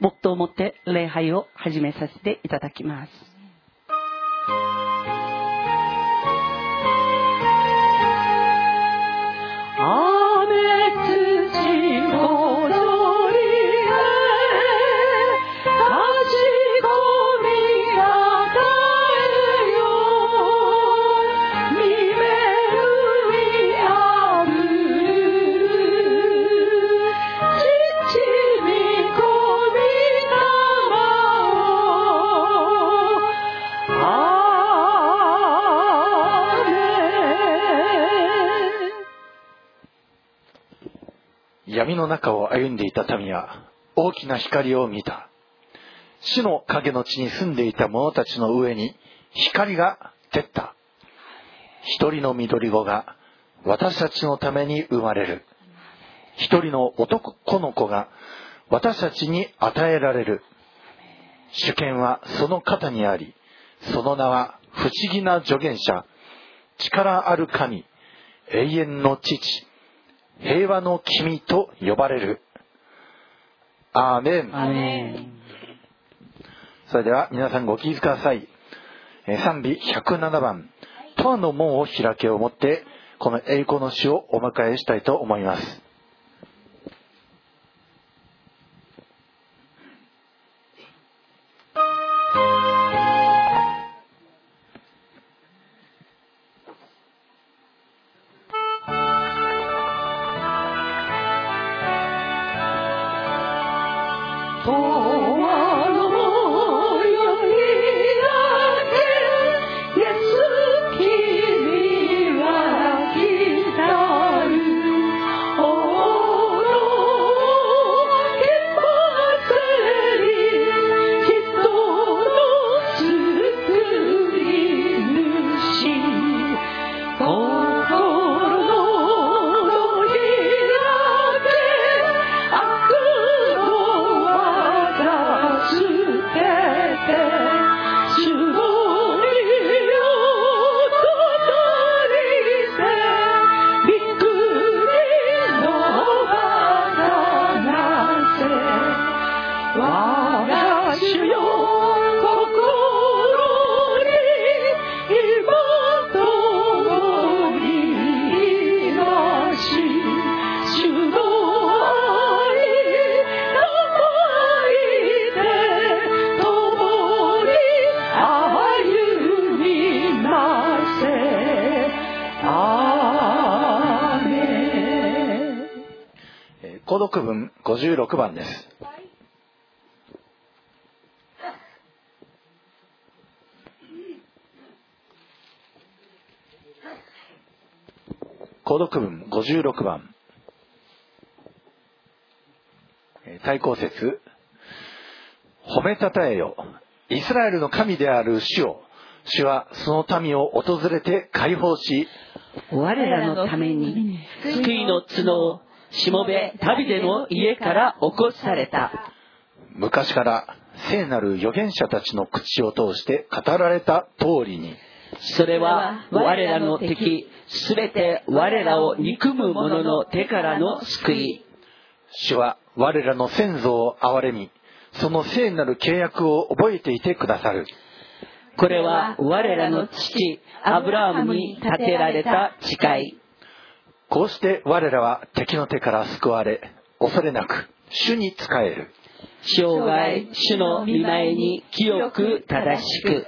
黙祷をもって礼拝を始めさせていただきます。闇の中を歩んでいた民は大きな光を見た。死の影の地に住んでいた者たちの上に光が照った。一人の緑子が私たちのために生まれる。一人の男の子が私たちに与えられる。主権はその肩にあり、その名は不思議な助言者、力ある神、永遠の父、平和の君と呼ばれる。アーメン。それでは皆さんご聞きください。賛美107番、トアの門を開けをもって、この栄光の詩をお迎えしたいと思います。56番です。購読文56番。対抗説。褒めたたえよ。イスラエルの神である主を。主はその民を訪れて解放し、我らのために救いの角をしもべダビデの家から起こされた。昔から聖なる預言者たちの口を通して語られた通りに。それは我らの敵すべて我らを憎む者の手からの救い。主は我らの先祖を憐れみその聖なる契約を覚えていてくださる。これは我らの父アブラハムに建てられた誓いこうして我らは敵の手から救われ、恐れなく、主に仕える。生涯、主の見前に清く正しく。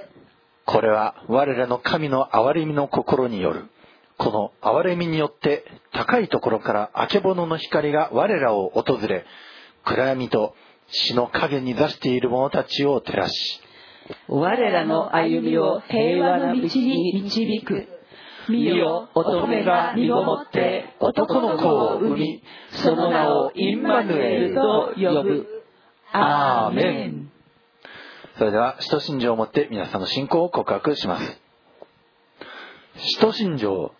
これは我らの神の憐れみの心による。この憐れみによって高いところからあけぼのの光が我らを訪れ、暗闇と死の影に座している者たちを照らし、我らの歩みを平和な道に導く。見よ、乙女が身ごもって男の子を産み、その名をインマヌエルと呼ぶ。アーメン。それでは、使徒信条をもって皆さんの信仰を告白します。使徒信条。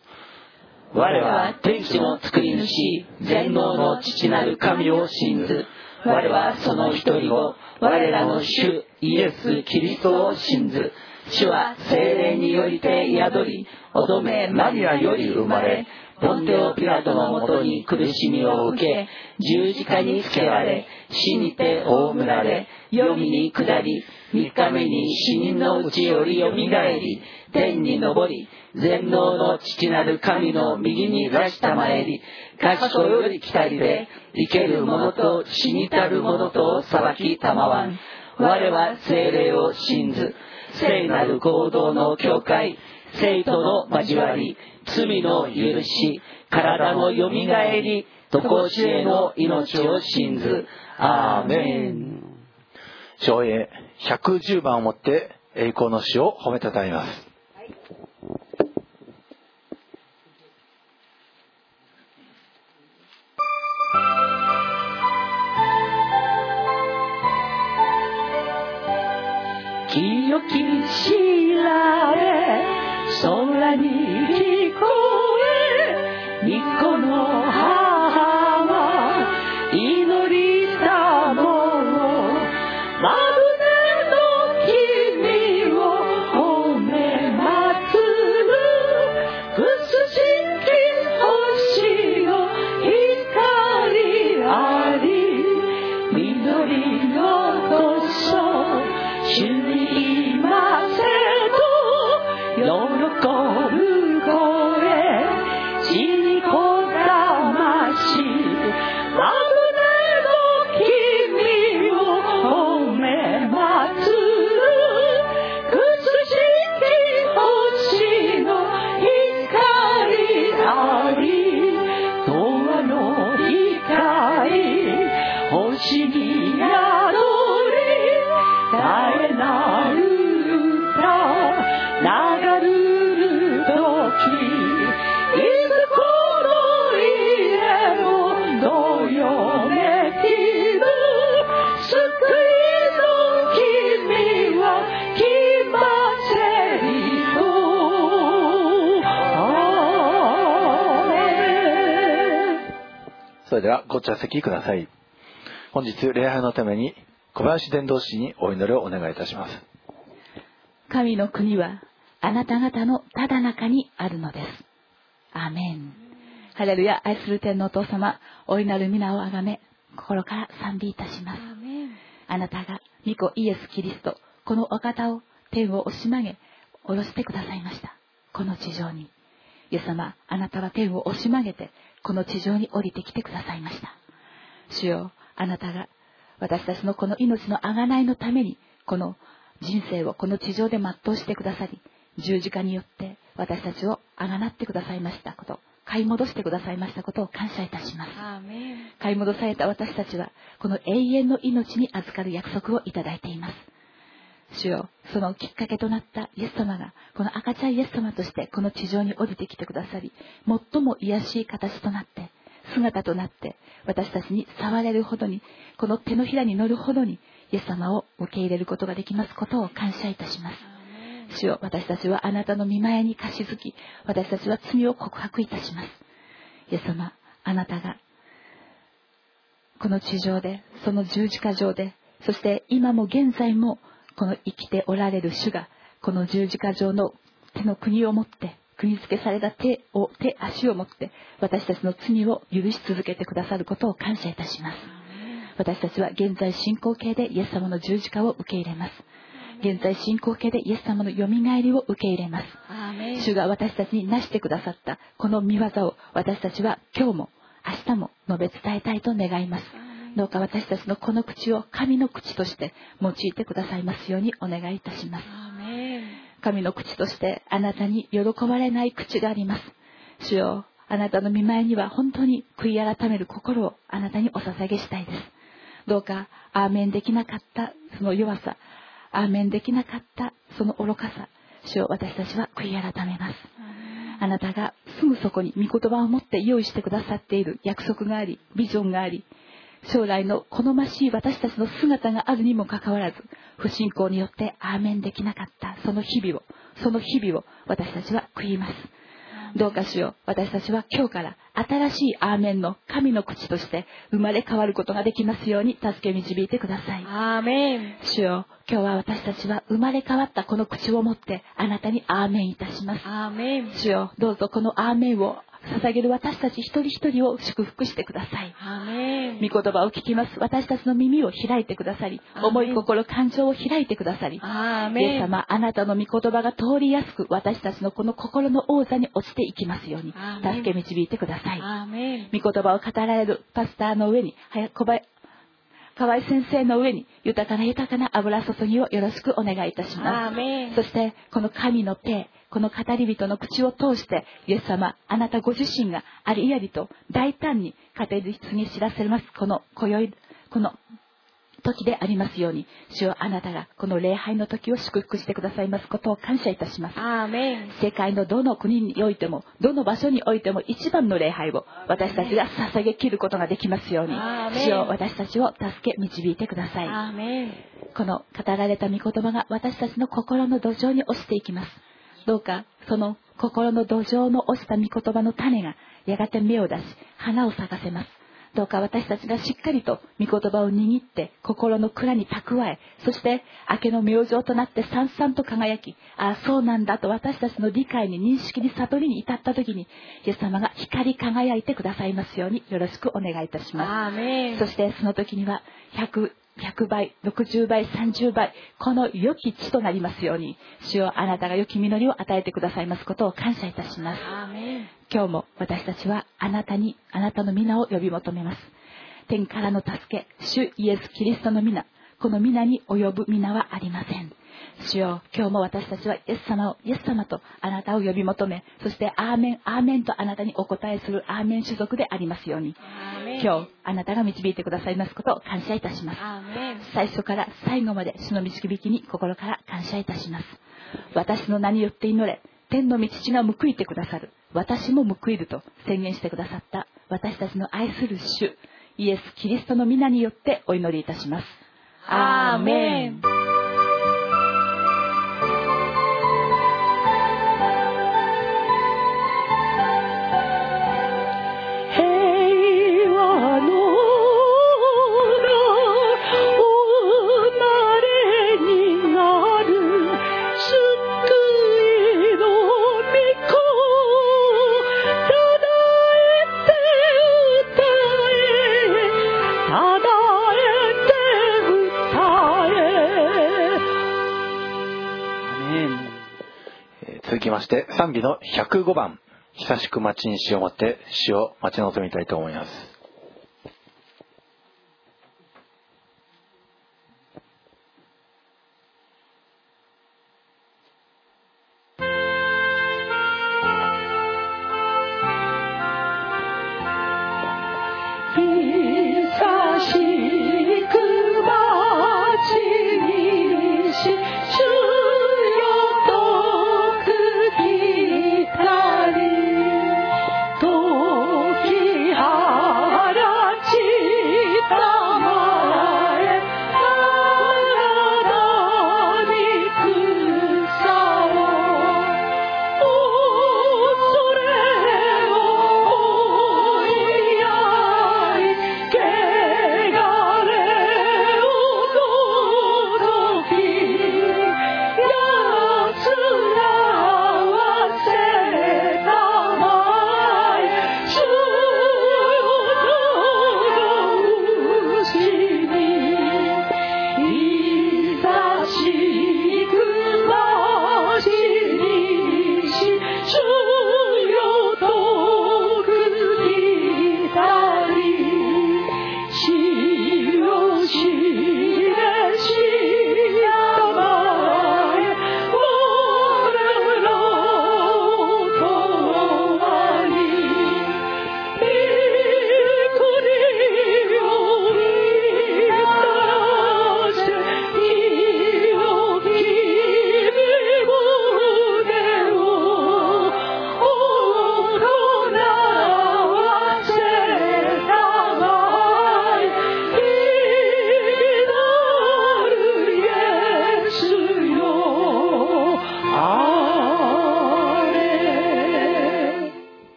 我は天地の作り主、全能の父なる神を信ず。我はその一人を、我らの主イエス・キリストを信ず。主は精霊によりて宿り、乙女マリアより生まれ、ポンテオ・ピラトのもとに苦しみを受け、十字架につけられ、死にて葬られ、黄泉に下り、三日目に死人のうちよりよみがえり、天に昇り、全能の父なる神の右に出したまえり、賢より来たりで、生ける者と死にたる者と裁きたまわん。我は精霊を信ず、聖なる行動の教会、生徒の交わり、罪の許し、体のよみがえり、とこしえの命を信ず。アーメン。上映110番をもって栄光の死を褒めたたえます。清き知られ空に聞こえ巫女の花ではご着席ください。本日礼拝のために小林伝道師にお祈りをお願いいたします。神の国はあなた方のただ中にあるのです。アーメン。ハレルヤ、愛する天のお父様、お祈る皆をあがめ、心から賛美いたします。あなたが、御子イエス・キリスト、このお方を天を押し曲げ、下ろしてくださいました。この地上に。イエス様、あなたは天を押し曲げて、この地上に降りてきてくださいました。主よ、あなたが私たちのこの命の贖いのために、この人生をこの地上で全うしてくださり、十字架によって私たちを贖ってくださいましたこと、買い戻してくださいましたことを感謝いたします。買い戻された私たちは、この永遠の命に預かる約束をいただいています。主よ、そのきっかけとなったイエス様が、この赤ちゃんイエス様としてこの地上に降りてきてくださり、最も癒しい形となって、姿となって、私たちに触れるほどに、この手のひらに乗るほどに、イエス様を受け入れることができますことを感謝いたします。主よ、私たちはあなたの見前に貸し付き、私たちは罪を告白いたします。イエス様、あなたが、この地上で、その十字架上で、そして今も現在も、この生きておられる主が、この十字架上の手の国を持って、国付けされた手を、手、足を持って、私たちの罪を許し続けてくださることを感謝いたします。私たちは現在進行形でイエス様の十字架を受け入れます。現在進行形でイエス様のよみがえりを受け入れます。主が私たちに成してくださったこの見業を私たちは今日も明日も述べ伝えたいと願います。どうか私たちのこの口を神の口として用いてくださいますようにお願いいたします。神の口としてあなたに喜ばれない口があります。主よ、あなたの見舞いには本当に悔い改める心をあなたにお捧げしたいです。どうか、アーメンできなかったその弱さ、アーメンできなかったその愚かさ、主を私たちは悔い改めます。あなたがすぐそこに御言葉を持って用意してくださっている約束があり、ビジョンがあり、将来の好ましい私たちの姿があるにもかかわらず、不信仰によってアーメンできなかったその日々を、その日々を私たちは悔います。どうかしよう。私たちは今日から新しいアーメンの神の口として生まれ変わることができますように助け導いてください。アーメン。主よ、今日は私たちは生まれ変わったこの口を持ってあなたにアーメンいたします。アーメン。主よ、どうぞこのアーメンを捧げる私たち一人一人を祝福してください。御言葉を聞きます。私たちの耳を開いてくださり、思い心、感情を開いてくださり、イエス様、あなたの御言葉が通りやすく、私たちのこの心の王座に落ちていきますように助け導いてください。御言葉を語られるパスターの上に、小林河合先生の上に豊かな豊かな油注ぎをよろしくお願いいたします。そして、この神の手、この語り人の口を通して、イエス様、あなたご自身がありありと大胆に語り継ぎ知らせます、この今宵、この時でありますように、主よあなたがこの礼拝の時を祝福してくださいますことを感謝いたします。アーメン世界のどの国においても、どの場所においても一番の礼拝を私たちが捧げきることができますように主よ私たちを助け導いてください。アーメンこの語られた御言葉が私たちの心の土壌に落ちていきます。どうかその心の土壌の落ちた御言葉の種がやがて芽を出し花を咲かせます。どうか私たちがしっかりと御言葉を握って心の蔵に蓄え、そして明けの明星となってさんさんと輝き、ああ、そうなんだと私たちの理解に認識に悟りに至った時に、イエス様が光り輝いてくださいますようによろしくお願いいたします。そしてその時には100、100倍、60倍、30倍、この良き地となりますように、主よあなたが良き実りを与えてくださいますことを感謝いたします。今日も私たちはあなたに、あなたの皆を呼び求めます。天からの助け、主イエス・キリストの皆、この皆に及ぶ皆はありません。主よ今日も私たちはイエス様を、イエス様とあなたを呼び求め、そしてアーメン、アーメンとあなたにお答えするアーメン種族でありますように、今日あなたが導いてくださいますことを感謝いたします。最初から最後まで主の導きに心から感謝いたします。私の名によって祈れ、天の御父が報いてくださる。私も報いると宣言してくださった私たちの愛する主、イエス・キリストの皆によってお祈りいたします。アーメンきまして賛美の105番。久しく待ちにしをもって死を待ち望みたいと思います。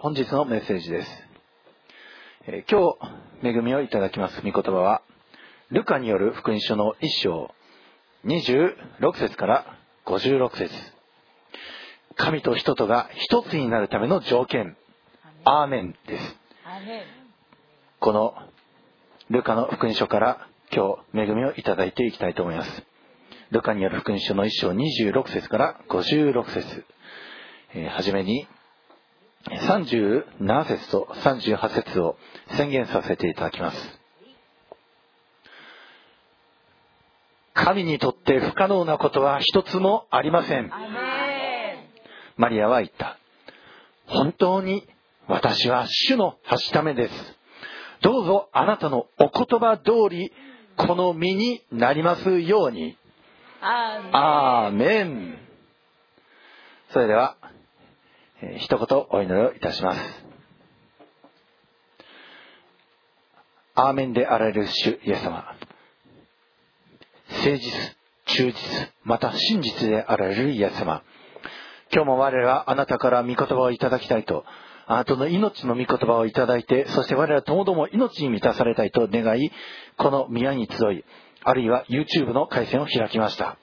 本日のメッセージです、えー今日恵みをいただきます御言葉はルカによる福音書の1章26節から56節。神と人とが一つになるための条件。アーメンです。このルカの福音書から今日恵みをいただいていきたいと思います。ルカによる福音書の1章26節から56節。えー、はじめに37節と38節を宣言させていただきます。神にとって不可能なことは一つもありません。マリアは言った。本当に私は主のはしためです。どうぞあなたのお言葉通りこの身になりますように。アーメン。それでは、えー、一言お祈りをいたします。アーメンであられる主イエス様。誠実忠実また真実であられるイエス様。今日も我らはあなたから御言葉をいただきたいとあなたの命の御言葉をいただいてそして我らともども命に満たされたいと願いこの宮に集いあるいは YouTube の回線を開きました。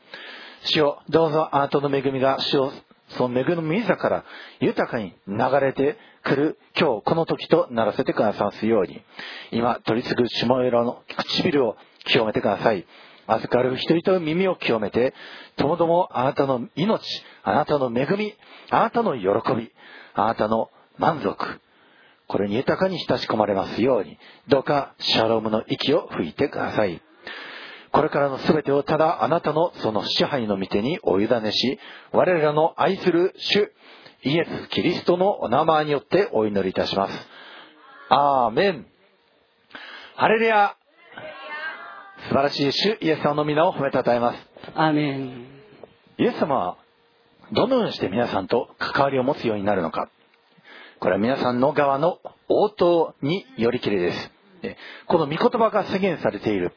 主よどうぞあなたの恵みが主をその恵み座から豊かに流れてくる今日この時とならせてくださすように。今取り次ぐ下色の唇を清めてください。預かる人々の耳を清めてともどもあなたの命あなたの恵みあなたの喜びあなたの満足これに豊かに親し込まれますように。どうかシャロームの息を吹いてください。これからの全てをただあなたのその支配の御手にお委ねし我らの愛する主イエス・キリストのお名前によってお祈りいたします。アーメン。ハレルヤ。素晴らしい主イエス様の皆を褒めたたえます。アーメン。イエス様はどのようにして皆さんと関わりを持つようになるのか。これは皆さんの側の応答によりきりです。この御言葉が宣言されている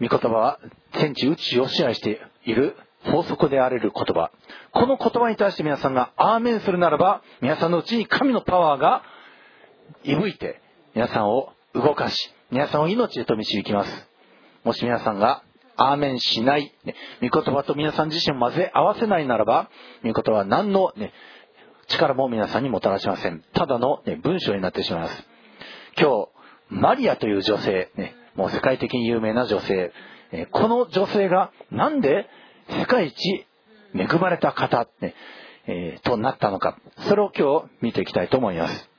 御言葉は天地宇宙を支配している法則であれる言葉。この言葉に対して皆さんがアーメンするならば皆さんのうちに神のパワーがいぶいて皆さんを動かし皆さんを命へと導きます。もし皆さんがアーメンしない、ね、御言葉と皆さん自身を混ぜ合わせないならば御言葉は何の、ね、力も皆さんにもたらしません。ただの、ね、文章になってしまいます。今日マリアという女性、ね、もう世界的に有名な女性、えこの女性がなんで世界一恵まれた方、ねえ、となったのか。それを今日見ていきたいと思います。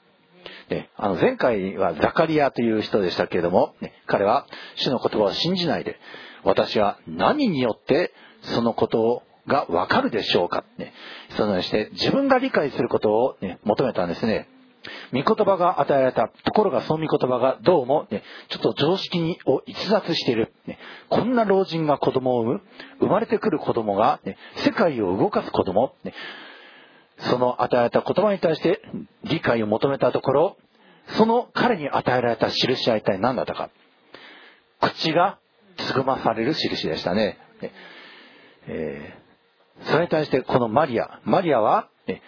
であの前回はザカリアという人でしたけれども、ね、彼は主の言葉を信じないで私は何によってそのことがわかるでしょうか、ね、そのようにして自分が理解することを、ね、求めたんですね。御言葉が与えられたところがその御言葉がどうも、ね、ちょっと常識にを逸脱している、ね、こんな老人が子供を産む生まれてくる子供が、ね、世界を動かす子供、ね、その与えられた言葉に対して理解を求めたところその彼に与えられた印は一体何だったか。口がつぐまされる印でしたね、えー、それに対してこのマリア。マリアは、ね、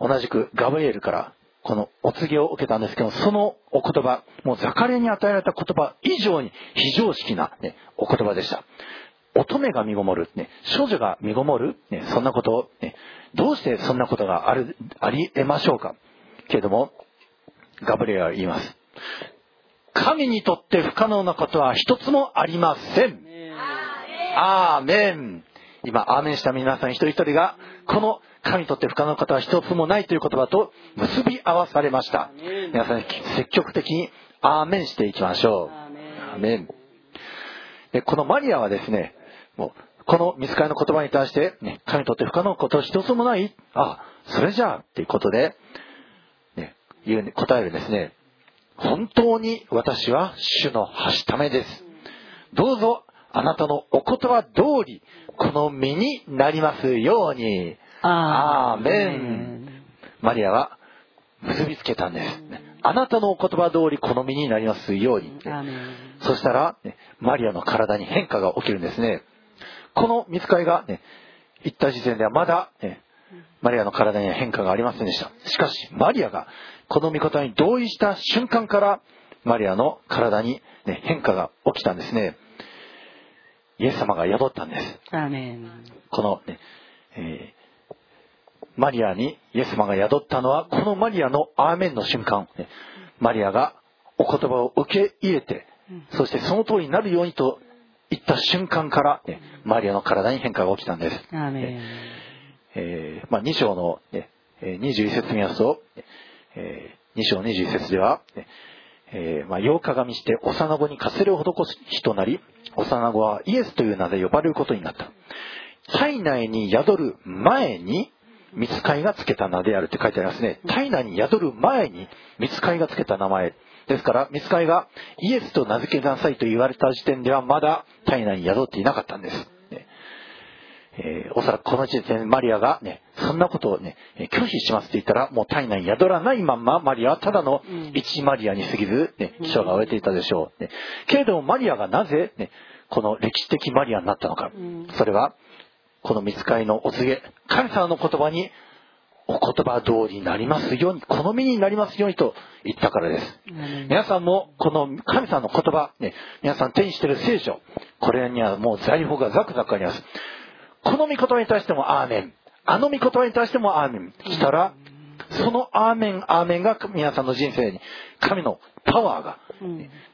同じくガブリエルからこのお告げを受けたんですけどそのお言葉もうザカレアに与えられた言葉以上に非常識な、ね、お言葉でした。乙女が身ごもる、ね、少女が身ごもる、ね、そんなことを、ね、どうしてそんなことがあるありえましょうか。けれどもガブリエルは言います。神にとって不可能なことは一つもありません。アーメン今アーメンした皆さん一人一人がこの神にとって不可能なことは一つもないという言葉と結び合わされました。皆さん積極的にアーメンしていきましょう。アーメン。でこのマリアはですねもうこの見つかりの言葉に対して、ね、神にとって不可能なことは一つもない。あそれじゃあっていうことで、ね、言う答えるですね。本当に私は主のはしためです。どうぞあなたのお言葉通りこの身になりますように。アーメン。マリアは結びつけたんです。あなたのお言葉通り好みになりますようにそしたら、ね、マリアの体に変化が起きるんですね。この見つかりが、ね、行った時点ではまだ、ね、マリアの体には変化がありませんでした。しかしマリアがこの御事に同意した瞬間からマリアの体に、ね、変化が起きたんですねイエス様が宿ったんです。このね、えーマリアにイエス様が宿ったのはこのマリアのアーメンの瞬間。マリアがお言葉を受け入れてそしてその通りになるようにと言った瞬間から、ね、マリアの体に変化が起きたんです。アーメン。えーまあ、2章の、ね、えー21節見ますと、え2章21節では、ねえーまあ、8日神して幼子にカセレを施す日となり幼子はイエスという名で呼ばれることになった。体内に宿る前に見つかいがつけた名であるって書いてありますね。体内に宿る前に見つかいがつけた名前。ですから見つかいがイエスと名付けなさいと言われた時点ではまだ体内に宿っていなかったんです、えーおそらくこの時点でマリアがね、そんなことをね、えー拒否しますって言ったら、もう体内に宿らないまんま、マリアはただの一マリアに過ぎず、ね、記者が終えていたでしょう。ね、けれどもマリアがなぜ、ね、この歴史的マリアになったのか。それは、この見つかいのお告げ、神様の言葉に、お言葉通りになりますように、好みになりますようにと言ったからです。皆さんもこの神様の言葉、ね、皆さん手にしている聖書、これにはもう財宝がザクザクあります。この御言葉に対してもアーメン。あの御言葉に対してもアーメン。したら、そのアーメン、アーメンが皆さんの人生に、神のパワーが、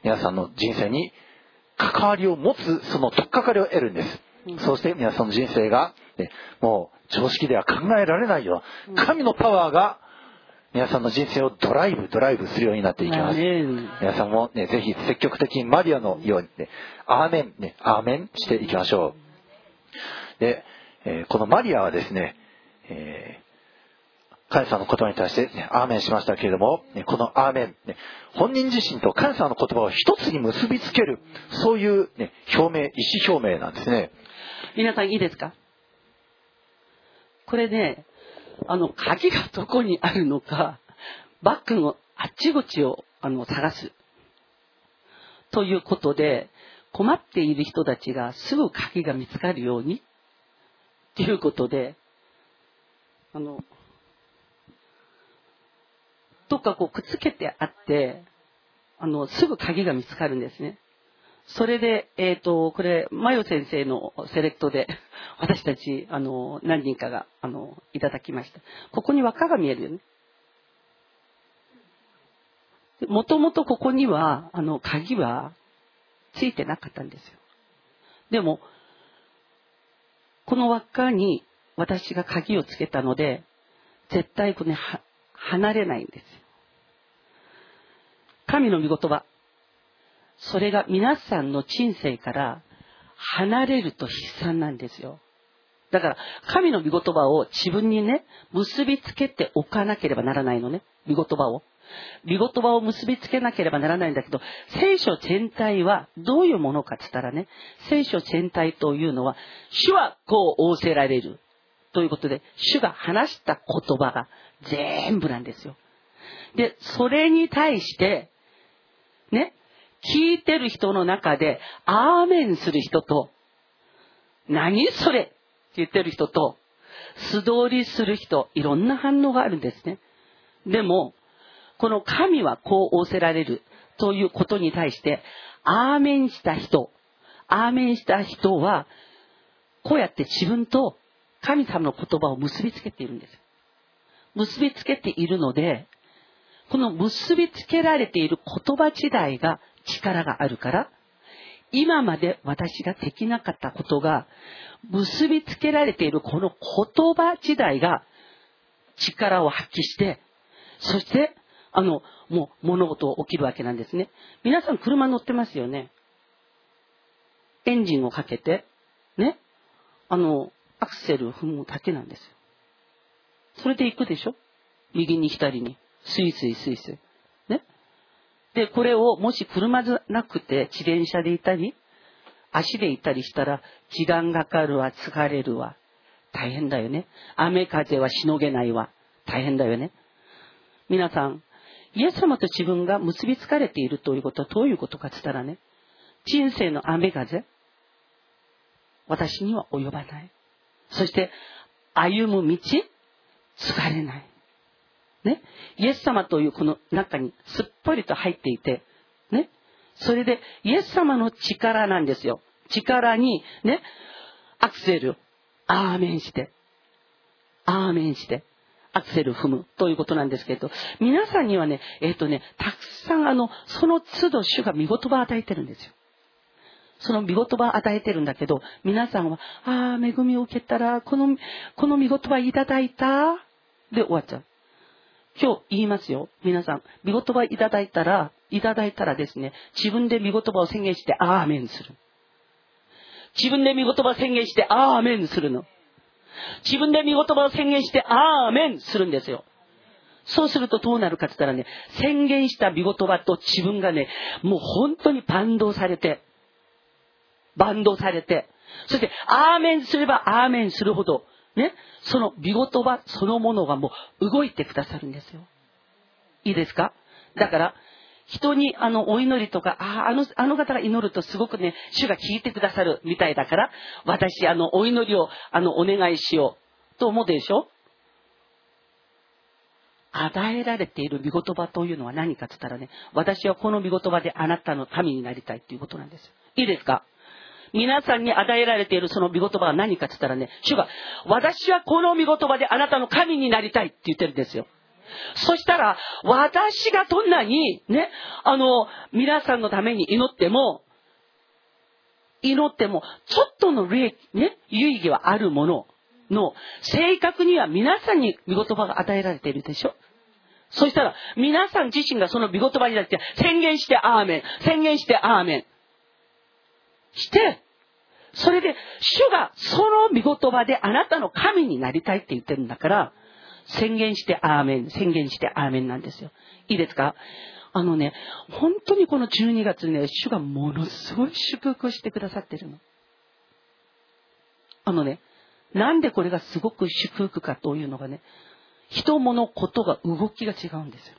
皆さんの人生に関わりを持つ、その取っかかりを得るんです。そして皆さんの人生が、ねもう常識では考えられないような、神のパワーが、皆さんの人生をドライブ、ドライブするようになっていきます。皆さんもね、ぜひ積極的にマリアのようにね、アーメン、ね、アーメンしていきましょう。で、えこのマリアはですね、えー神様の言葉に対して、ね、アーメンしましたけれども、ねこのアーメン、ね本人自身と神様の言葉を一つに結びつける、そういう、ね、表明、意思表明なんですね。皆さんいいですか？これね、あの、鍵がどこにあるのか、バッグのあっちこっちをあの探す。ということで、困っている人たちがすぐ鍵が見つかるように、ということで、あの、どっかこうくっつけてあって、あの、すぐ鍵が見つかるんですね。それで、えっ、と、これ、マヨ先生のセレクトで、私たち、あの、何人かが、あの、いただきました。ここに輪っかが見えるよね。もともとここには、あの、鍵はついてなかったんですよ。でも、この輪っかに私が鍵をつけたので、絶対これ、ね、離れないんです。神の御言葉。それが皆さんの人生から離れると悲惨なんですよ。だから、神の御言葉を自分にね、結びつけておかなければならないのね。御言葉を。御言葉を結びつけなければならないんだけど、聖書全体はどういうものかって言ったらね、聖書全体というのは、主はこう仰せられる。ということで、主が話した言葉が全部なんですよ。で、それに対して、ね、聞いてる人の中で、アーメンする人と、何それ？って言ってる人と、素通りする人、いろんな反応があるんですね。でも、この神はこう仰せられるということに対して、アーメンした人、アーメンした人は、こうやって自分と神様の言葉を結びつけているんです。結びつけているので、この結びつけられている言葉自体が力があるから、今まで私ができなかったことが、結びつけられているこの言葉自体が力を発揮して、そして、あの、もう物事起きるわけなんですね。皆さん車乗ってますよね。エンジンをかけて、ね。あの、アクセル踏むだけなんですよ。それで行くでしょ？右に左に。スイスイスイスイ。ね。で、これをもし車じゃなくて自転車で行ったり、足で行ったりしたら、時間がかかるわ、疲れるわ。大変だよね。雨風はしのげないわ。大変だよね。皆さん、イエス様と自分が結びつかれているということはどういうことかって言ったらね、人生の雨風、私には及ばない。そして、歩む道、疲れない。ね。イエス様というこの中にすっぽりと入っていて、ね。それで、イエス様の力なんですよ。力に、ね、アクセル、アーメンして、アーメンして、アクセル踏むということなんですけど、皆さんにはね、えっ、とね、たくさんあの、その都度主が見言葉を与えてるんですよ。その見言葉を与えてるんだけど、皆さんは、ああ、恵みを受けたら、この、この見言葉いただいた？で終わっちゃう。今日言いますよ。皆さん、見言葉いただいたら、いただいたらですね、自分で見言葉を宣言して、アーメンする。自分で見言葉宣言して、アーメンするの。自分で見言葉を宣言して、アーメンするんですよ。そうするとどうなるかって言ったらね、宣言した見言葉と自分がね、もう本当にバンドされて、バンドされて、そして、アーメンすればアーメンするほど、ね、その見言葉そのものがもう動いてくださるんですよ。いいですか？だから、人にあのお祈りとか、ああ、あの、あの方が祈るとすごくね、主が聞いてくださるみたいだから、私あのお祈りをあのお願いしようと思うでしょ？与えられている御言葉というのは何かって言ったらね、私はこの御言葉であなたの神になりたいっていうことなんです。いいですか？皆さんに与えられているその御言葉は何かって言ったらね、主が、私はこの御言葉であなたの神になりたいって言ってるんですよ。そしたら、私がどんなに、ね、あの、皆さんのために祈っても、祈っても、ちょっとの霊、ね、有意義はあるものの、正確には皆さんに御言葉が与えられているでしょ？そしたら、皆さん自身がその御言葉になって、宣言してアーメン、宣言してアーメン。して、それで、主がその御言葉であなたの神になりたいって言ってるんだから、宣言してアーメン、宣言してアーメンなんですよ。いいですか？あのね、本当にこの12月ね、主がものすごい祝福をしてくださってるの。あのね、なんでこれがすごく祝福かというのがね、人物ことが動きが違うんですよ。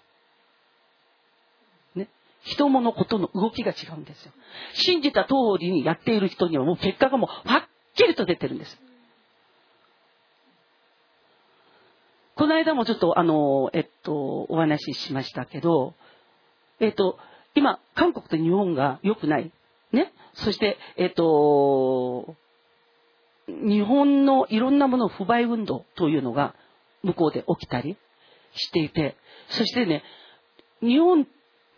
ね。人物ことの動きが違うんですよ。信じた通りにやっている人にはもう結果がもうはっきりと出てるんです。この間もちょっとあの、えっと、お話ししましたけど、えっと、今、韓国と日本が良くない。ね？そして、えっと、日本のいろんなもの不買運動というのが向こうで起きたりしていて、そしてね、日本、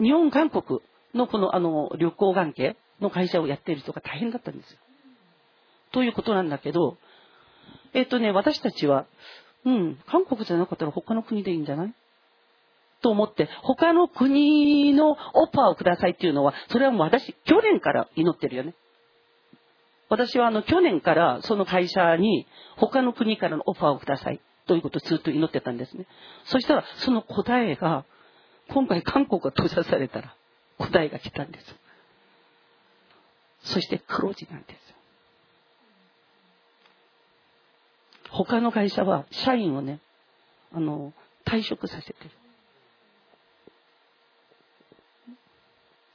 日本、韓国のこのあの旅行関係の会社をやっている人が大変だったんですよ。ということなんだけど、えっとね、私たちは、うん、韓国じゃなかったら他の国でいいんじゃない？と思って、他の国のオファーをくださいっていうのは、それはもう私、去年から祈ってるよね。私はあの、去年からその会社に他の国からのオファーをくださいということをずっと祈ってたんですね。そしたら、その答えが、今回韓国が閉ざされたら、答えが来たんです。そして黒字なんですよ。他の会社は社員をね、あの、退職させてる。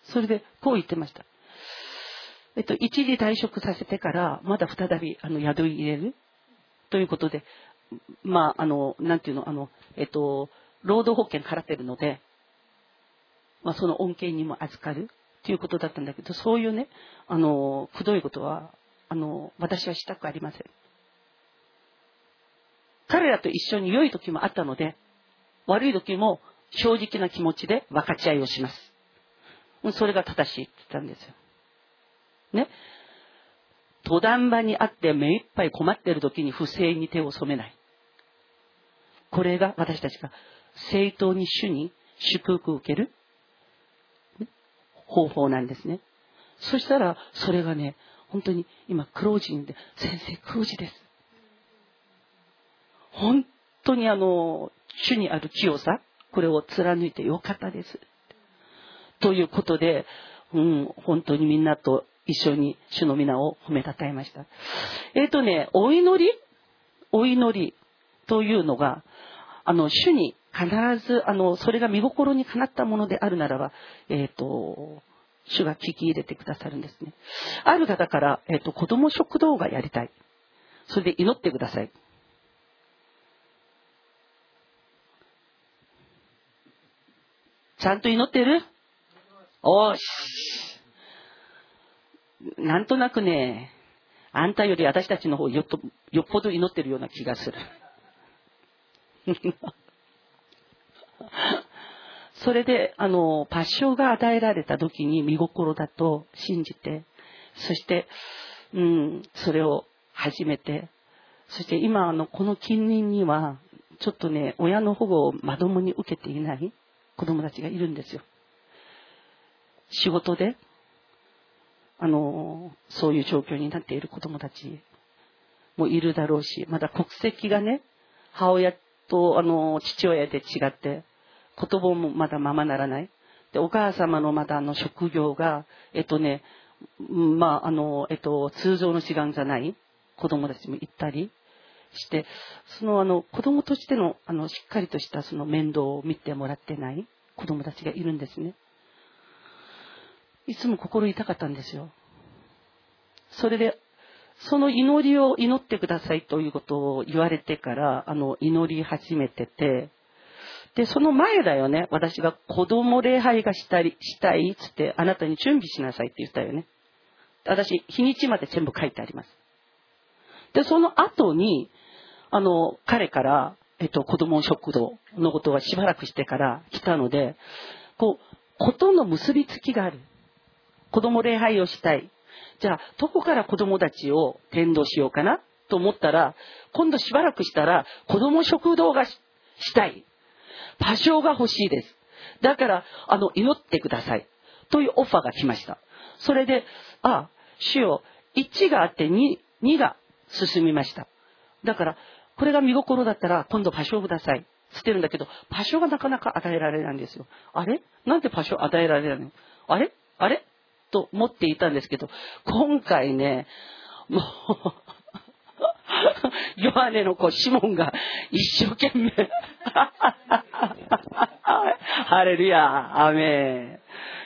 それで、こう言ってました。えっと、一時退職させてから、まだ再び、あの、宿入れる？ということで、まあ、あの、なんていうの、あの、えっと、労働保険払ってるので、まあ、その恩恵にも預かる？ということだったんだけど、そういうね、あの、くどいことは、あの、私はしたくありません。彼らと一緒に良い時もあったので、悪い時も正直な気持ちで分かち合いをします。それが正しいって言ったんですよ。ね。登壇場にあって目いっぱい困っている時に不正に手を染めない。これが私たちが正当に主に祝福を受ける方法なんですね。そしたら、それがね、本当に今、黒字で、先生黒字です。本当にあの、主にある清さ、これを貫いてよかったです。ということで、うん、本当にみんなと一緒に主の皆を褒めたたえました。えっ、ー、とね、お祈り？お祈りというのが、あの、主に必ず、あの、それが見心にかなったものであるならば、えっ、ー、と、主が聞き入れてくださるんですね。ある方から、えっ、ー、と、子供食堂がやりたい。それで祈ってください。ちゃんと祈ってる？おし。なんとなくね、あんたより私たちの方よっとよっぽど祈ってるような気がする。それで、あの、パッションが与えられた時に見心だと信じて、そして、うん、それを始めて、そして今、あの、この近隣には、ちょっとね、親の保護をまともに受けていない子供たちがいるんですよ。仕事で、あの、そういう状況になっている子供たちもいるだろうし、まだ国籍がね、母親と、あの、父親で違って、言葉もまだままならない。で、お母様のまだあの職業が、えっとね、まあ、あの、えっと、通常の志願じゃない子供たちも行ったりして、そのあの、子供としての、あの、しっかりとしたその面倒を見てもらってない子供たちがいるんですね。いつも心痛かったんですよ。それで、その祈りを祈ってくださいということを言われてから、あの、祈り始めてて、で、その前だよね。私が子供礼拝がしたり、したいっつって、あなたに準備しなさいって言ったよね。私、日にちまで全部書いてあります。で、その後に、あの、彼から、えっと、子供食堂のことはしばらくしてから来たので、こう、ことの結びつきがある。子供礼拝をしたい。じゃあ、どこから子供たちを転導しようかなと思ったら、今度しばらくしたら、子供食堂がしたい。場所が欲しいです。だから、あの、祈ってください。というオファーが来ました。それで、あ、主よ、1があって2、2が進みました。だから、これが見心だったら、今度場所をください。捨てるんだけど、場所がなかなか与えられないんですよ。あれ？なんで場所与えられないの？あれ？あれ？と思っていたんですけど、今回ね、もうヨハネの子、シモンが一生懸命ハレルヤ、アメ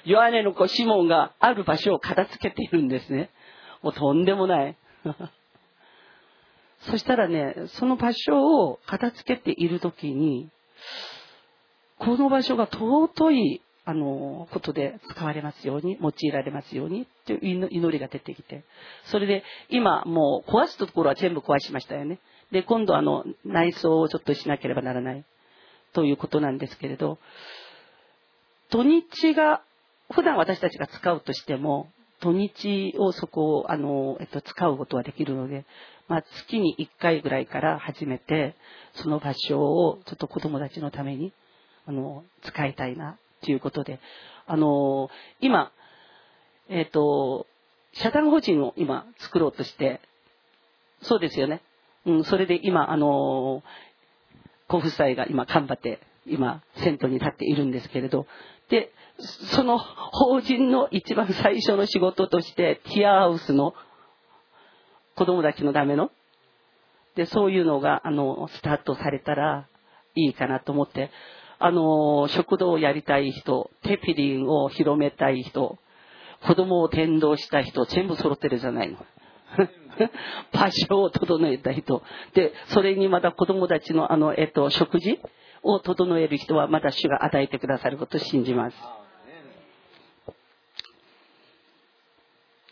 ン。ヨハネの子、シモンがある場所を片付けているんですね。もうとんでもない。そしたらね、その場所を片付けているときに、この場所が尊いあの、ことで使われますように、用いられますようにっていう祈りが出てきて、それで今もう壊すところは全部壊しましたよね。で、今度あの、内装をちょっとしなければならないということなんですけれど、土日が、普段私たちが使うとしても、土日をそこを、あの、えっと、使うことはできるので、まあ、月に1回ぐらいから始めて、その場所をちょっと子供たちのために、あの、使いたいなということで、あの今、えっ、と、社団法人を今作ろうとして、そうですよね。うん、それで今、あのご夫妻が今頑張って、今、銭湯に立っているんですけれど、で、その法人の一番最初の仕事として、ティアハウスの子供たちのための、で、そういうのが、あの、スタートされたらいいかなと思って、あの、食堂をやりたい人、テピリンを広めたい人、子供を転導した人、全部揃ってるじゃないの。場所を整えた人。で、それにまた子供たちのあの、えっと、食事を整える人はまた主が与えてくださることを信じます。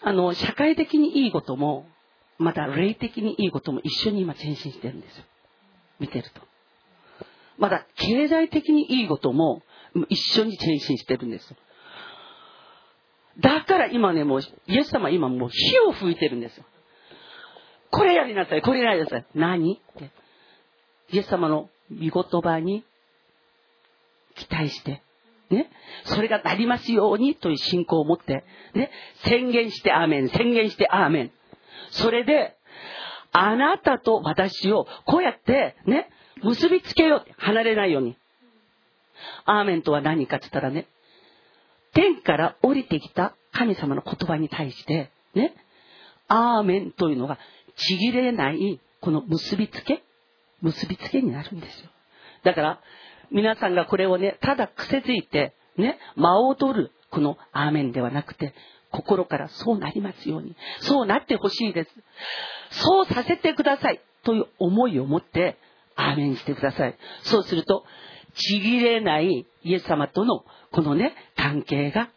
あの、社会的にいいことも、また霊的にいいことも一緒に今前進してるんですよ。見てると。まだ経済的にいいことも一緒に転身してるんです。だから今ね、もう、イエス様今もう火を吹いてるんですよ。これやりなさい、これやりなさい。何？って。イエス様の御言葉に期待して、ね。それがなりますようにという信仰を持って、ね。宣言してアーメン、宣言してアーメン。それで、あなたと私をこうやって、ね。結びつけよう。離れないように。アーメンとは何かって言ったらね、天から降りてきた神様の言葉に対して、ね、アーメンというのがちぎれないこの結びつけ結びつけになるんですよ。だから、皆さんがこれをね、ただ癖づいて、ね、間を取る、このアーメンではなくて、心からそうなりますように、そうなってほしいです。そうさせてくださいという思いを持って、アーメンしてください。そうすると、ちぎれないイエス様とのこのね、関係が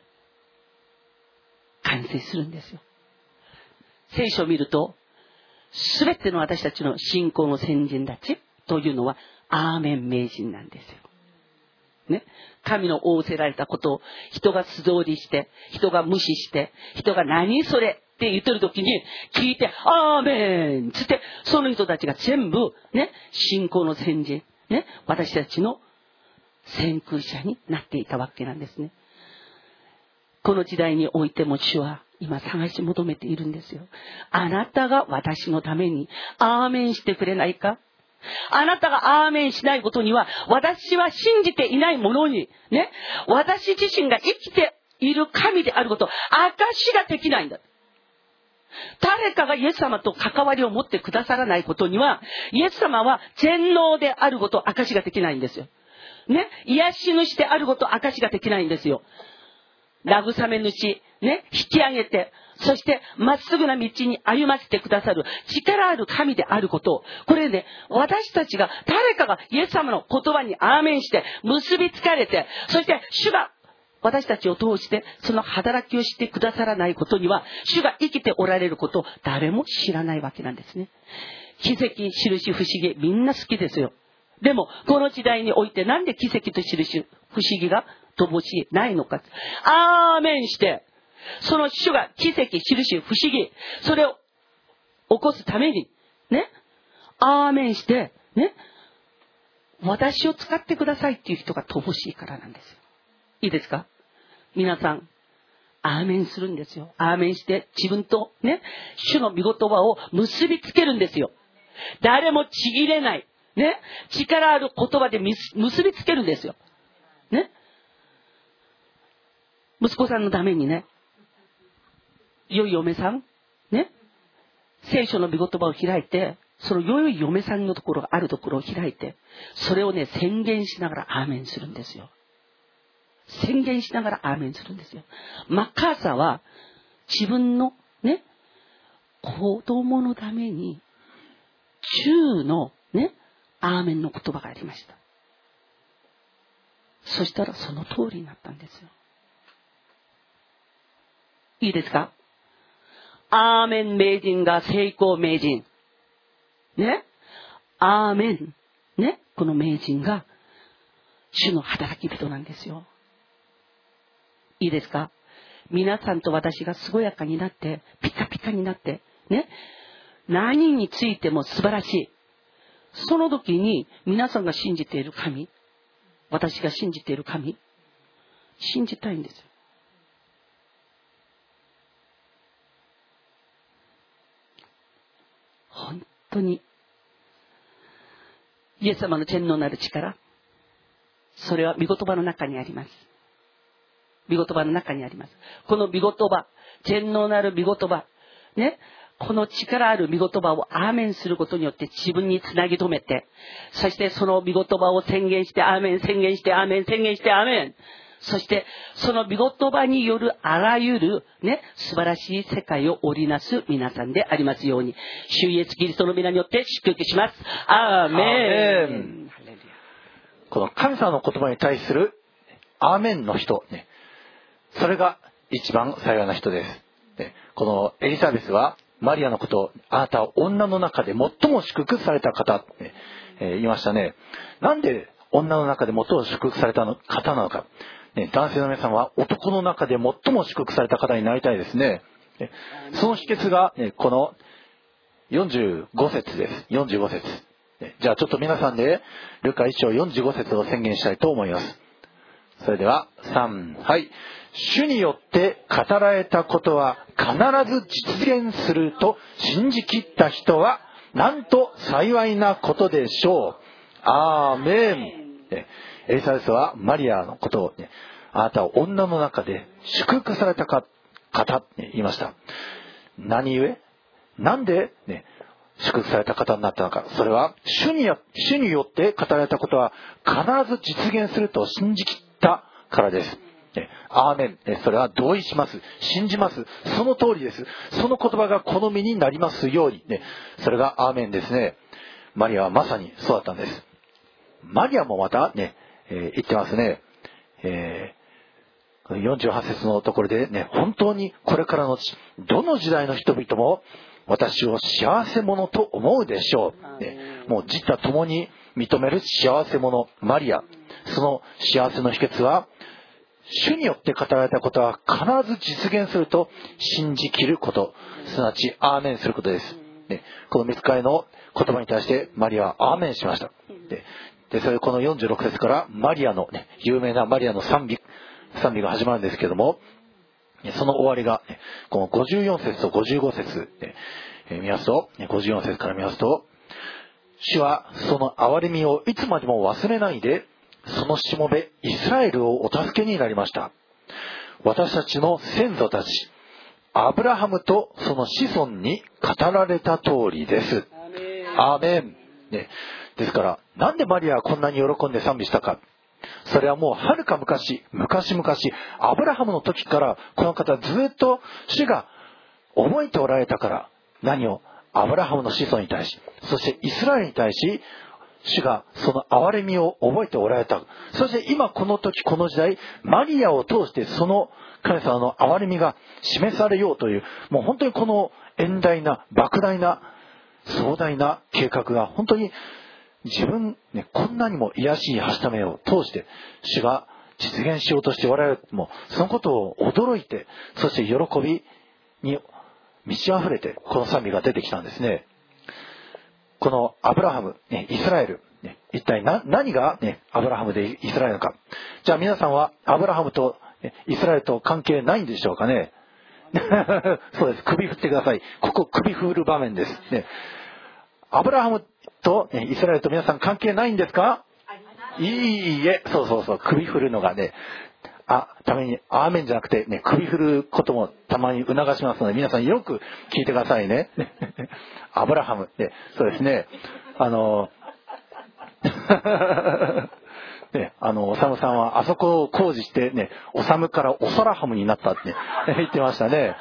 完成するんですよ。聖書を見ると、すべての私たちの信仰の先人たちというのは、アーメン名人なんですよ。ね。神の仰せられたことを人が素通りして、人が無視して、人が何それって言ってる時に聞いて、アーメンつって、その人たちが全部、ね、信仰の先人、ね、私たちの先空者になっていたわけなんですね。この時代においても主は今探し求めているんですよ。あなたが私のためにアーメンしてくれないか？あなたがアーメンしないことには、私は信じていないものに、ね、私自身が生きている神であること、証ができないんだ。誰かがイエス様と関わりを持ってくださらないことには、イエス様は全能であること、証ができないんですよ。ね、癒し主であること、証ができないんですよ。慰め主、ね、引き上げて、そして、まっすぐな道に歩ませてくださる力ある神であることを、これね、私たちが、誰かがイエス様の言葉にアーメンして、結びつかれて、そして、主が私たちを通して、その働きをしてくださらないことには、主が生きておられることを誰も知らないわけなんですね。奇跡、印、不思議、みんな好きですよ。でも、この時代においてなんで奇跡と印、不思議が乏しいないのか。アーメンして、その主が奇跡、印、不思議、それを起こすために、ね、アーメンして、ね、私を使ってくださいっていう人が乏しいからなんですよ。いいですか？皆さん、アーメンするんですよ。アーメンして自分とね、主の御言葉を結びつけるんですよ。誰もちぎれない。ね。力ある言葉で結びつけるんですよ。ね？息子さんのためにね、良い嫁さん、ね？聖書の御言葉を開いて、その良い嫁さんのところがあるところを開いて、それをね、宣言しながらアーメンするんですよ。宣言しながらアーメンするんですよ。マッカーサーは自分のね、子供のために、中のね、アーメンの言葉がありました。そしたらその通りになったんですよ。いいですか？アーメン名人が成功名人。ね？アーメン。ね？この名人が主の働き人なんですよ。いいですか？皆さんと私が健やかになって、ピカピカになって、ね？何についても素晴らしい。その時に皆さんが信じている神、私が信じている神、信じたいんです。本当に、イエス様の天皇なる力、それは御言葉の中にあります。御言葉の中にあります。この御言葉、天皇なる御言葉、ね、この力ある御言葉をアーメンすることによって自分につなぎ止めて、そしてその御言葉を宣言して、アーメン、宣言して、アーメン、宣言して、アーメン。そして、その御言葉によるあらゆる、ね、素晴らしい世界を織りなす皆さんでありますように、主イエスキリストの皆によって祝福します。アーメン。この神様の言葉に対するアーメンの人、ね、それが一番幸いな人です。ねこのエリザベスはマリアのことあなたは女の中で最も祝福された方って、えー言いましたね。なんで女の中で最も祝福された方なのか。男性の皆さんは男の中で最も祝福された方になりたいですね。その秘訣が、この45節です。45節。じゃあちょっと皆さんで、ルカ1章45節を宣言したいと思います。それでは、3、はい。主によって語られたことは必ず実現すると信じきった人は、なんと幸いなことでしょう。アーメン。エリザベスはマリアのことを、ね、あなたは女の中で祝福された方って言いました。何故？なんで、ね、祝福された方になったのか。それは主によ主によって語られたことは必ず実現すると信じきったからです。アーメン。それは同意します。信じます。その通りです。その言葉が好みになりますように。ね、それがアーメンですね。マリアはまさにそうだったんです。マリアもまたね、えー言ってますね。えーこの48節のところでね、本当にこれからのちどの時代の人々も私を幸せ者と思うでしょう。ね、もう自他共に認める幸せ者マリア。その幸せの秘訣は主によって語られたことは必ず実現すると信じきること。すなわちアーメンすることです、ね、この見つかりの言葉に対してマリアはアーメンしました。ででそれこの46節からマリアの、ね、有名なマリアの賛美賛美が始まるんですけどもその終わりが、ね、この54節と55節で、えー見ますと、ね54節から見ますと、主はその憐れみをいつまでも忘れないで、そのしもべイスラエルをお助けになりました。私たちの先祖たち、アブラハムとその子孫に語られた通りです。アーメン。ね、ですから、なんでマリアはこんなに喜んで賛美したか。それはもうはるか昔、昔々、アブラハムの時から、この方ずっと主が覚えておられたから、何を？アブラハムの子孫に対し、そしてイスラエルに対し、主がその憐れみを覚えておられた。そして今この時この時代、マリアを通してその神様の憐れみが示されようという、もう本当にこの遠大な、莫大な、壮大な計画が本当に自分、ね、こんなにも癒しいはしためを通して主が実現しようとしておられるもそのことを驚いてそして喜びに満ち溢れてこの賛美が出てきたんですね。このアブラハム、ね、イスラエル、ね、一体何が、ね、アブラハムでイスラエルか。じゃあ皆さんはアブラハムとねイスラエルと関係ないんでしょうかね。そうです。首振ってください。ここ首振る場面です、ね、アブラハムと、ねイスラエルと皆さん関係ないんですか？いいえ、そうそうそう、首振るのがね、あ、ために、アーメンじゃなくて、ね、首振ることもたまに促しますので、皆さんよく聞いてくださいね。アブラハム、ね、そうですね、あの、ね、あの、おさむさんはあそこを工事してね、おさむからおそらハムになったって、ね、言ってましたね。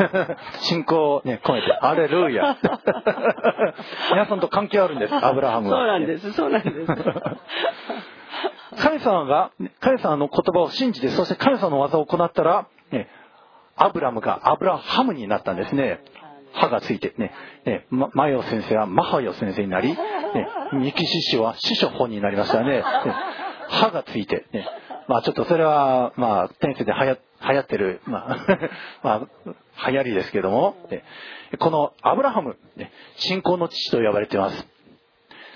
信仰をね、込めて、アレルーヤ。皆さんと関係あるんです、アブラハムは。そうなんです、そうなんです。神様が、神様の言葉を信じて、そして神様の技を行ったら、ね、アブラムがアブラハムになったんですね。歯がついてね、ね、まマヨ先生はマハヨ先生になり、ね、ミキシシはシショホンになりましたね。ね歯がついて、ね、まあちょっとそれは、まあ天性で流行流行ってる、まあ、まあ、流行りですけども、ねこのアブラハム、ね、信仰の父と呼ばれています。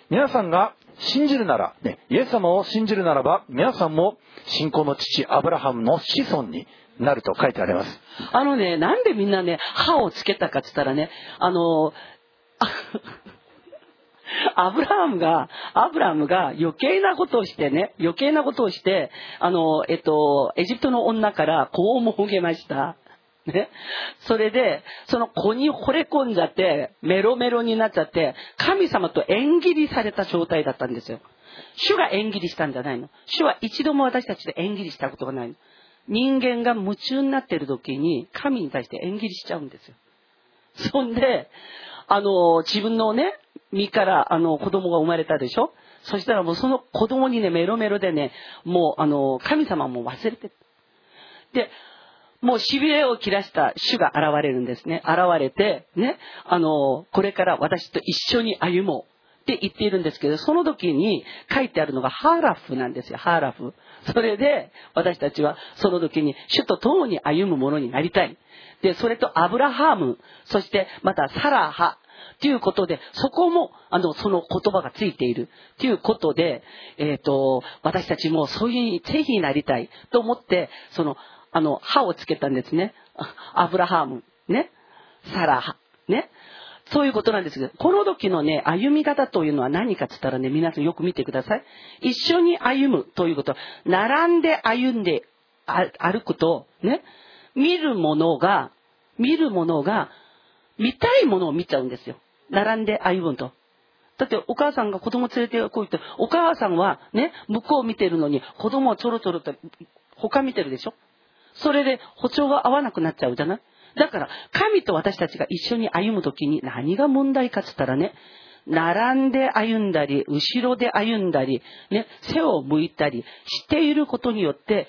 皆さんが信じるなら、ね、イエス様を信じるならば、皆さんも信仰の父アブラハムの子孫になると書いてあります。あのね、なんでみんなね、歯をつけたかって言ったらね、あの、あアブラハムが、アブラハムが余計なことをしてね、余計なことをして、あの、えっと、エジプトの女から子をもげました。ね。それで、その子に惚れ込んじゃって、メロメロになっちゃって、神様と縁切りされた状態だったんですよ。主が縁切りしたんじゃないの。主は一度も私たちで縁切りしたことがないの。人間が夢中になってる時に神に対して縁切りしちゃうんですよ。そんで、あの、自分のね、身からあの子供が生まれたでしょ？そしたらもうその子供にね、メロメロでね、もうあの、神様も忘れてる。で、もう痺れを切らした主が現れるんですね。現れて、ね、あの、これから私と一緒に歩もう。って言っているんですけど、その時に書いてあるのがハーラフなんですよ、ハーラフ。それで、私たちはその時に主と共に歩むものになりたい。で、それとアブラハム、そしてまたサラハ、ということで、そこも、あの、その言葉がついている。ということで、えっ、と、私たちもそういうぜひなりたいと思って、その、あの、歯をつけたんですね。アブラハム、ね。サラハ、ね。そういうことなんですけど、この時のね、歩み方というのは何かって言ったらね、皆さんよく見てください。一緒に歩むということ。並んで歩んで歩くと、ね、見るものが、見るものが、見たいものを見ちゃうんですよ。並んで歩むと。だってお母さんが子供連れてこいって、お母さんはね、向こう見てるのに子供をちょろちょろと他見てるでしょ？それで歩調が合わなくなっちゃうじゃない？だから、神と私たちが一緒に歩むときに何が問題かって言ったらね、並んで歩んだり、後ろで歩んだり、ね、背を向いたりしていることによって、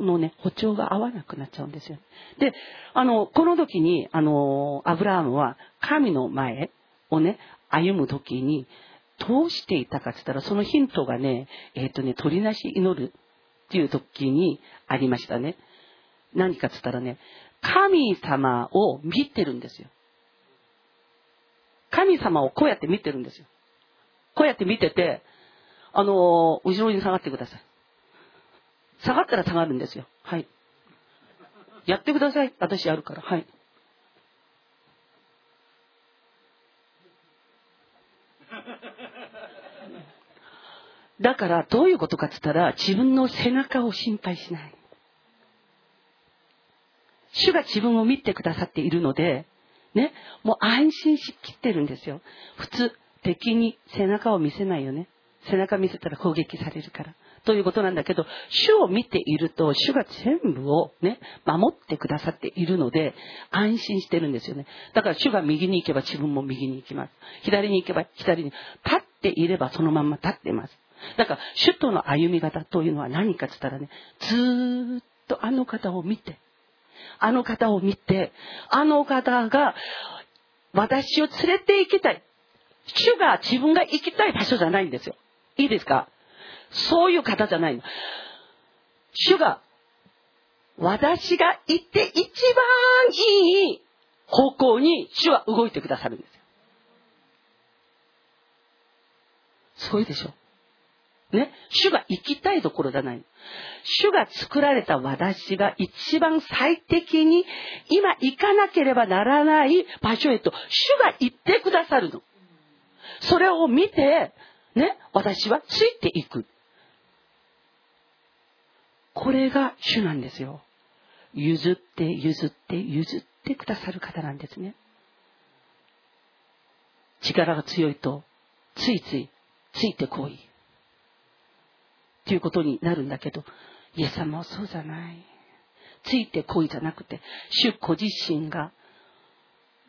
のね、歩調が合わなくなっちゃうんですよ。で、あの、この時に、あの、アブラハムは神の前をね、歩む時に、どうしていたかって言ったら、そのヒントがね、えっ、とね、鳥なし祈るっていう時にありましたね。何かって言ったらね、神様を見てるんですよ。神様をこうやって見てるんですよ。こうやって見てて、あの後ろに下がってください。下がったら下がるんですよ。はい。やってください。私やるから。はい。だから、どういうことかって言ったら、自分の背中を心配しない。主が自分を見てくださっているので、ね、もう安心しきってるんですよ。普通、敵に背中を見せないよね。背中見せたら攻撃されるから。ということなんだけど、主を見ていると、主が全部をね、守ってくださっているので、安心してるんですよね。だから主が右に行けば自分も右に行きます。左に行けば左に。立っていればそのまま立っています。だから、主との歩み方というのは何かって言ったらね、ずーっとあの方を見て、あの方を見て、あの方が私を連れて行きたい。主が自分が行きたい場所じゃないんですよ。いいですか？そういう方じゃないの。主が私が行って一番いい方向に主は動いてくださるんですよ。そういでしょ。ね？主が行きたいところじゃない。主が作られた私が一番最適に今行かなければならない場所へと主が行ってくださるの。それを見て、ね、私はついていく。これが主なんですよ。譲って譲って譲ってくださる方なんですね。力が強いと、ついついついてこい。っていうことになるんだけど、イエス様はそうじゃない。ついてこいじゃなくて、主ご自身が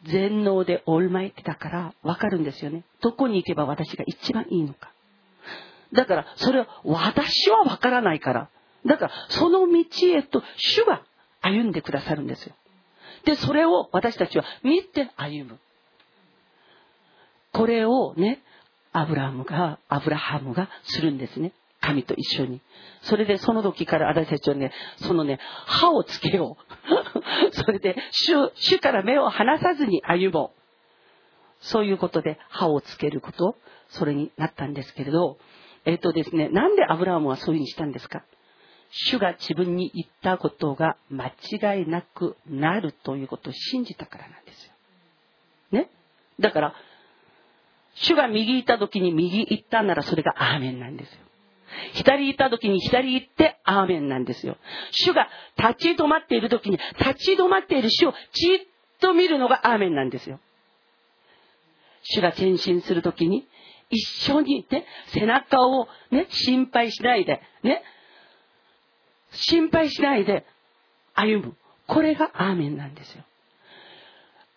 全能でオールマイティだから分かるんですよね。どこに行けば私が一番いいのか。だから、それは私は分からないから。だから、その道へと主が歩んでくださるんですよ。で、それを私たちは見て歩む。これをね、アブラハムが、アブラハムがするんですね。神と一緒に。それでその時から私たちはね、そのね、歯をつけよう。それで主、主から目を離さずに歩もう。そういうことで歯をつけること、それになったんですけれど、えっ、とですね、なんでアブラハムはそういうふうにしたんですか？主が自分に言ったことが間違いなくなるということを信じたからなんですよ。ね？だから、主が右行った時に右行ったならそれがアーメンなんですよ。左行った時に左行ってアーメンなんですよ。主が立ち止まっている時に立ち止まっている主をじっと見るのがアーメンなんですよ。主が転身する時に一緒にね、背中をね、心配しないで、ね、心配しないで歩む。これがアーメンなんですよ。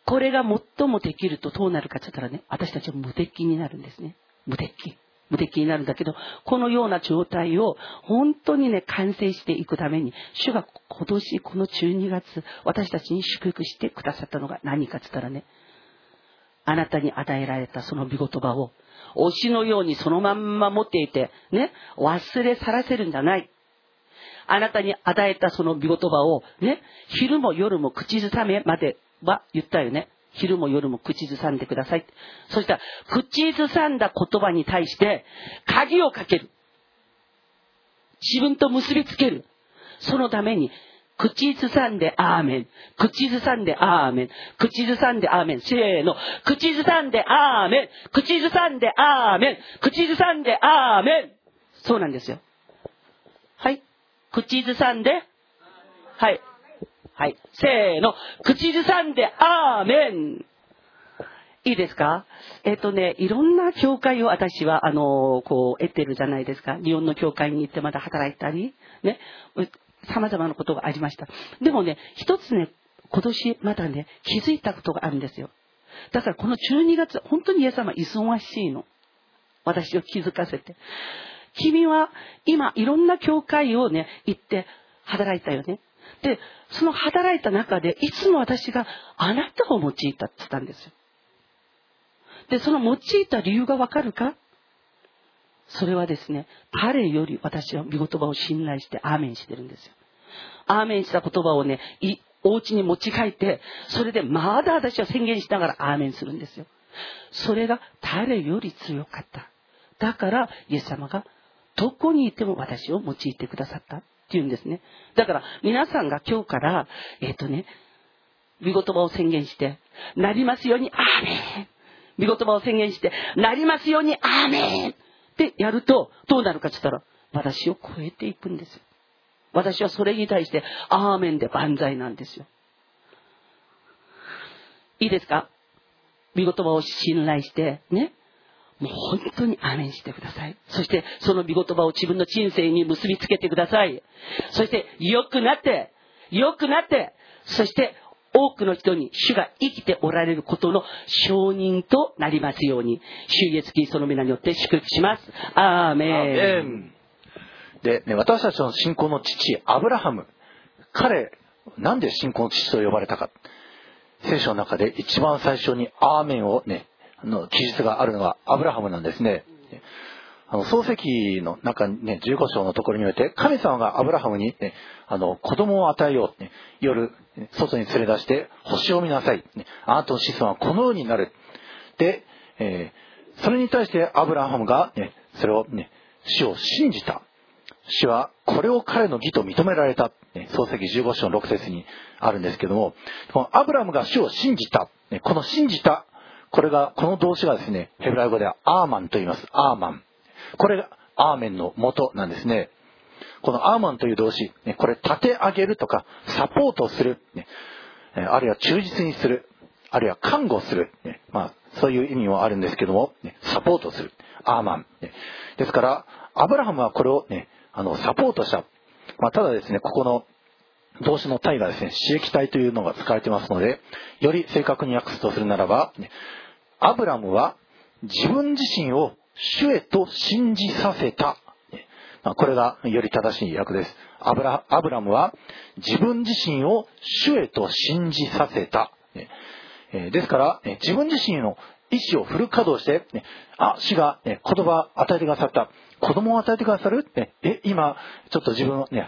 これが最もできるとどうなるかって言ったらね、私たちは無敵になるんですね。無敵。無敵になるんだけど、このような状態を本当にね、完成していくために、主が今年この12月、私たちに祝福してくださったのが何かって言ったらね、あなたに与えられたその見言葉を、推しのようにそのまんま持っていて、ね、忘れ去らせるんじゃない。あなたに与えたその見言葉を、ね、昼も夜も口ずさめまでは言ったよね。昼も夜も口ずさんでください。そしたら、口ずさんだ言葉に対して、鍵をかける。自分と結びつける。そのために、口ずさんでアーメン。口ずさんでアーメン。口ずさんでアーメン。せーの。口ずさんでアーメン。口ずさんでアーメン。口ずさんでアーメン。そうなんですよ。はい。口ずさんで、はい。はい。せーの。口ずさんで、アーメンいいですか？えっ、とね、いろんな教会を私は、あの、こう、得てるじゃないですか。日本の教会に行ってまだ働いたり、ね。様々なことがありました。でもね、一つね、今年まだね、気づいたことがあるんですよ。だからこの12月、本当にイエス様忙しいの。私を気づかせて。君は今いろんな教会をね、行って働いたよね。で、その働いた中で、いつも私があなたを用いたって言ったんですよ。で、その用いた理由がわかるか？それはですね、彼より私は御言葉を信頼してアーメンしてるんですよ。アーメンした言葉をね、いお家に持ち帰って、それでまだ私は宣言しながらアーメンするんですよ。それが誰より強かった。だから、イエス様がどこにいても私を用いてくださったっていうんですね。だから、皆さんが今日から、えっ、とね、御言葉を宣言して、なりますように、アーメン御言葉を宣言して、なりますように、アーメンってやると、どうなるかって言ったら、私を超えていくんです。私はそれに対して、アーメンで万歳なんですよ。いいですか？御言葉を信頼して、ね。もう本当にアメンしてください。そして、その御言葉を自分の人生に結びつけてください。そして、良くなって、良くなって、そして、多くの人に主が生きておられることの承認となりますように、主イエスキリストの皆によって祝福します。アーメン。メンで、ね、私たちの信仰の父、アブラハム。彼、なんで信仰の父と呼ばれたか。聖書の中で一番最初にアーメンをね、の記述があるのがアブラハムなんですね。あの、漱石の中にね、15章のところにおいて、神様がアブラハムにね、あの、子供を与えよう、ね、夜、外に連れ出して、星を見なさい。ね、あなたの子孫はこのようになる。で、えーそれに対してアブラハムが、ね、それをね、死を信じた。死はこれを彼の義と認められた。ね漱石15章の6節にあるんですけども、このアブラハムが死を信じた。ねこの信じた。これが、この動詞がですね、ヘブライ語ではアーマンと言います。アーマン。これがアーメンの元なんですね。このアーマンという動詞、これ立て上げるとか、サポートする、あるいは忠実にする、あるいは看護する、まあ、そういう意味もあるんですけども、サポートする、アーマン。ですから、アブラハムはこれをね、あの、サポートした。まあ、ただですね、ここの動詞の体がですね、刺激体というのが使われてますので、より正確に訳すとするならば、アブラムは自分自身を主へと信じさせた。これがより正しい訳です。アブラアブラムは自分自身を主へと信じさせた。ですから、自分自身の意志をフル稼働して、あ、主が、言葉を与えてくださった。子供を与えてくださる、え、今、ちょっと自分、ね、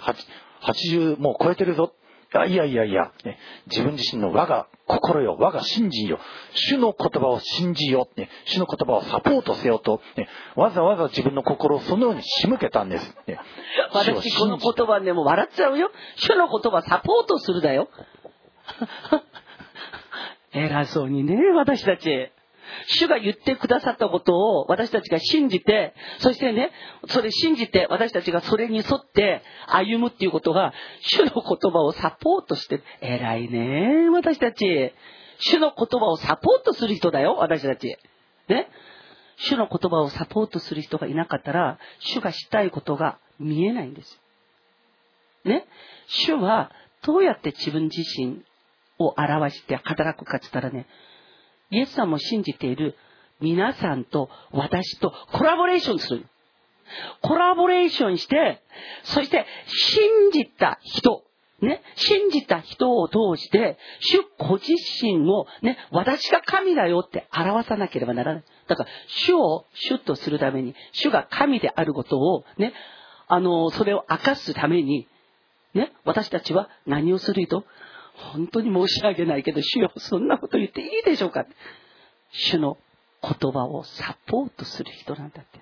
80もう超えてるぞ。あいやいやいや、ね、自分自身の我が心よ、我が信心よ、主の言葉を信じよ、ね、主の言葉をサポートせよと、ね、わざわざ自分の心をそのように仕向けたんです。ね。私この言葉でも笑っちゃうよ。主の言葉サポートするだよ。偉そうにね、私たち。主が言ってくださったことを私たちが信じて、そしてね、それ信じて私たちがそれに沿って歩むっていうことが、主の言葉をサポートして、偉いね、私たち。主の言葉をサポートする人だよ、私たち。ね？主の言葉をサポートする人がいなかったら、主がしたいことが見えないんです。ね？主はどうやって自分自身を表して働くかって言ったらね、イエス様を信じている皆さんと私とコラボレーションする。コラボレーションして、そして信じた人、ね、信じた人を通して、主ご自身をね、私が神だよって表さなければならない。だから、主を主とするために、主が神であることをね、あの、それを明かすために、ね、私たちは何をすると本当に申し訳ないけど、主よ、そんなこと言っていいでしょうか？主の言葉をサポートする人なんだって。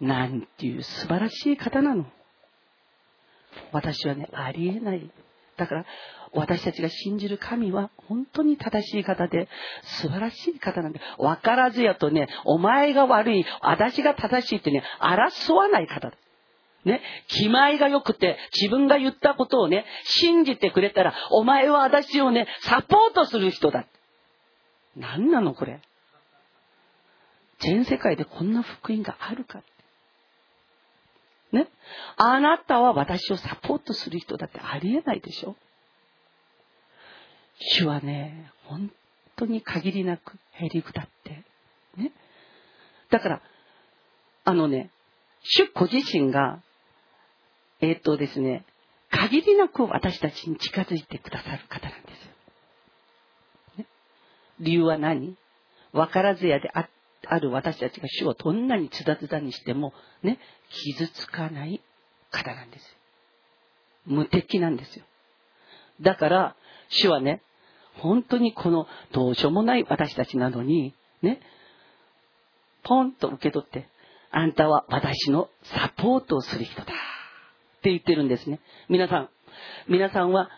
なんていう素晴らしい方なの。私はね、ありえない。だから、私たちが信じる神は本当に正しい方で、素晴らしい方なんだ。わからずやとね、お前が悪い、私が正しいってね、争わない方だ。ね、気前が良くて、自分が言ったことをね、信じてくれたら、お前は私をね、サポートする人だ。何なのこれ。全世界でこんな福音があるか。ね。あなたは私をサポートする人だってありえないでしょ。主はね、本当に限りなくへりくだって。ね。だから、あのね、主ご自身が、えーっとですね、限りなく私たちに近づいてくださる方なんですよ。ね、理由は何？分からずやであある私たちが主をどんなにつだつだにしても、ね、傷つかない方なんですよ。無敵なんですよ。だから、主はね、本当にこのどうしようもない私たちなのに、ね、ポンと受け取って、あんたは私のサポートをする人だ。って言ってるんですね。皆さん、皆さんは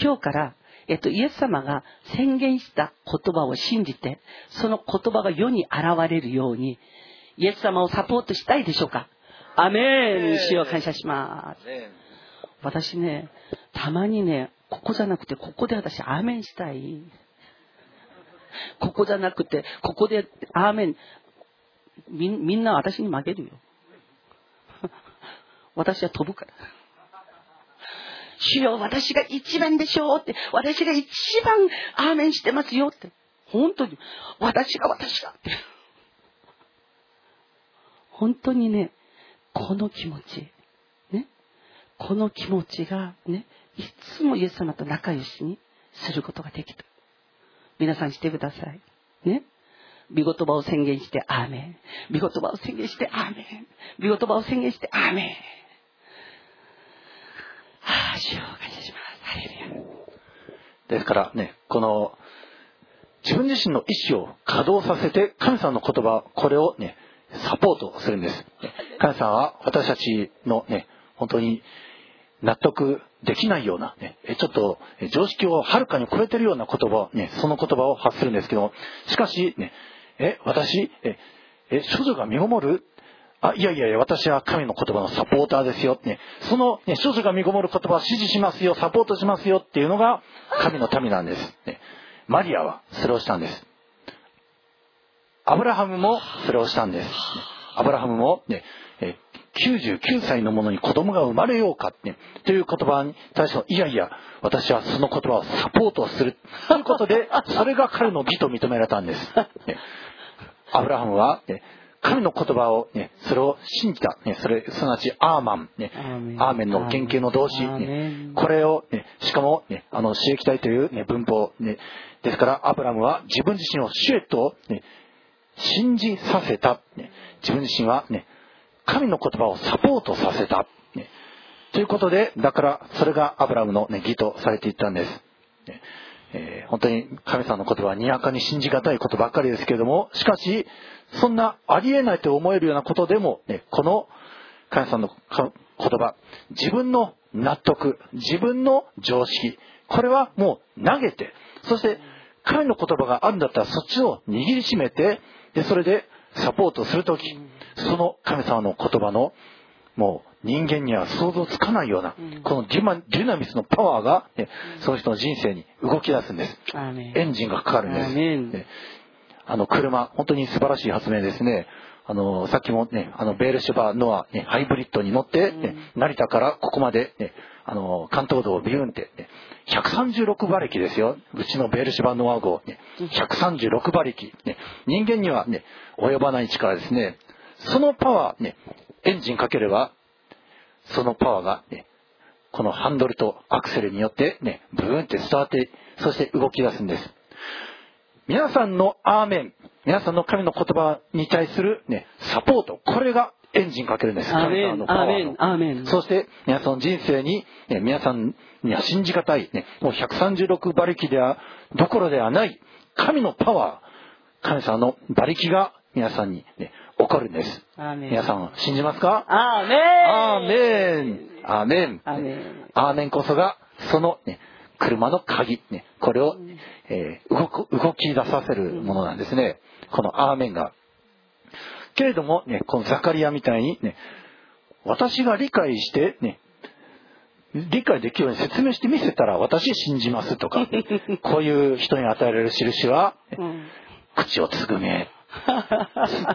今日から、えっと、イエス様が宣言した言葉を信じて、その言葉が世に現れるように、イエス様をサポートしたいでしょうか？アメン主を感謝します。私ね、たまにね、ここじゃなくて、ここで私、アーメンしたい。ここじゃなくて、ここで、アーメン。みみんな私に負けるよ。私は飛ぶから。主よ、私が一番でしょうって、私が一番アーメンしてますよって。本当に、私が私がって。本当にね、この気持ち、ね、この気持ちがね、いつもイエス様と仲良しにすることができた。皆さんしてください。ね。見言葉を宣言して、アーメン。見言葉を宣言して、アーメン。見言葉を宣言して、アーメン。はあ、主を感謝します。ハレルヤ。ですからね、この、自分自身の意思を稼働させて、神様の言葉、これをね、サポートするんです。神様は私たちのね、本当に納得できないような、ね、ちょっと常識をはるかに超えてるような言葉、ね、その言葉を発するんですけども、しかし、ね、え、私、え、え、少女が身ごもるあ、いやいやいや、私は神の言葉のサポーターですよ。ね、その、ね、少女が身ごもる言葉を支持しますよ、サポートしますよっていうのが神の民なんです。ね、マリアはそれをしたんです。アブラハムもそれをしたんです。アブラハムも、ね、え99歳の者に子供が生まれようか、ね、という言葉に対していやいや、私はその言葉をサポートする。ということで、それが彼の義と認められたんです。ね、アブラハムは、ね、神の言葉を、ね、それを信じた。ね、それ、すなわち、アーマン、ね、アーメンの原型の動詞、ね、これを、ね、しかも、ね、あの、刺激体という、ね、文法、ね、ですから、アブラムは自分自身をシュエット、ね、信じさせた。ね、自分自身は、ね、神の言葉をサポートさせた。ね、ということで、だから、それがアブラムの、ね、義とされていったんです。ねえー、本当に神様の言葉はにやかに信じがたいことばっかりですけれども、しかし、そんなありえないと思えるようなことでも、ね、この神様の言葉、自分の納得、自分の常識、これはもう投げて、そして神の言葉があるんだったらそっちを握りしめて、で、それでサポートするとき、その神様の言葉の、もう人間には想像つかないような、このデュマデュナミスのパワーが、ね、その人の人生に動き出すんです。エンジンがかかるんです。ね、あの車、本当に素晴らしい発明ですね。あの、さっきもね、あの、ベールシュバーノア、ね、ハイブリッドに乗って、ね、成田からここまで、ね、あの、関東道をビューンって、ね、136馬力ですよ。うちのベールシュバーノア号、ね、136馬力、ね。人間にはね、及ばない力ですね。そのパワー、ね、エンジンかければ、そのパワーが、ね、このハンドルとアクセルによって、ね、ブーンって伝わって、そして動き出すんです。皆さんのアーメン、皆さんの神の言葉に対する、ね、サポート、これがエンジンかけるんです。アーメン、アーメン、アーメン。そして、皆さんの人生に、ね、皆さんには信じがたい、ね、もう136馬力では、どころではない、神のパワー、神様の馬力が皆さんに、ね、起こるんです。皆さん信じますか？アーメン。アーメン。アーメン。アーメン。アーメンこそが、その、ね、車の鍵、ね、これを、えー、動く、動き出させるものなんですね。このアーメンが。けれども、ね、このザカリアみたいに、ね、私が理解して、ね、理解できるように説明してみせたら私信じますとか、こういう人に与えられる印は、ねうん口をつぐめ、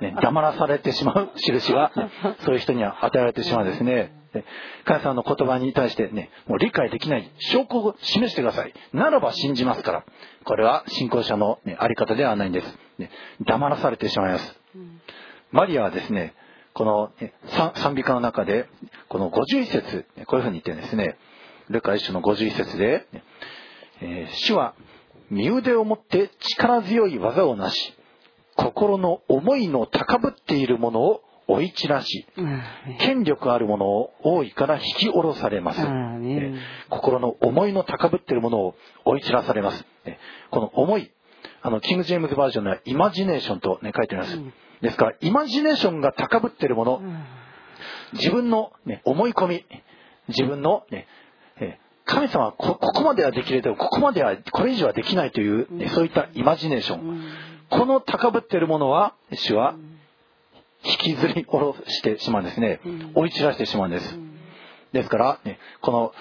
ね、黙らされてしまう印は、ねそういう人には与えられてしまうんですね。で神様の言葉に対してね、もう理解できない証拠を示してください。ならば信じますから。これは信仰者の、ね、あり方ではないんです。ね、黙らされてしまいます。マリアはですね、このね賛賛美歌の中で、この51節、ねこういうふうに言ってですね。ルカ一種の51節で、ねえー主は身腕を持って力強い技をなし、心の思いの高ぶっているものを追い散らし、権力あるものを王位から引き下ろされます。心の思いの高ぶっているものを追い散らされます。ねこの思い、あの、キング・ジェームズバージョンではイマジネーションと、ね、書いてあります。うんですから、イマジネーションが高ぶっているもの、うん自分の、ね、思い込み、自分の、ね、えー神様はこここまではできるけど、ここまでは、これ以上はできないという、ねそういったイマジネーション。うんこの高ぶっているものは、主は引きずり下ろしてしまうんですねうん。追い散らしてしまうんです。ですから、ね、この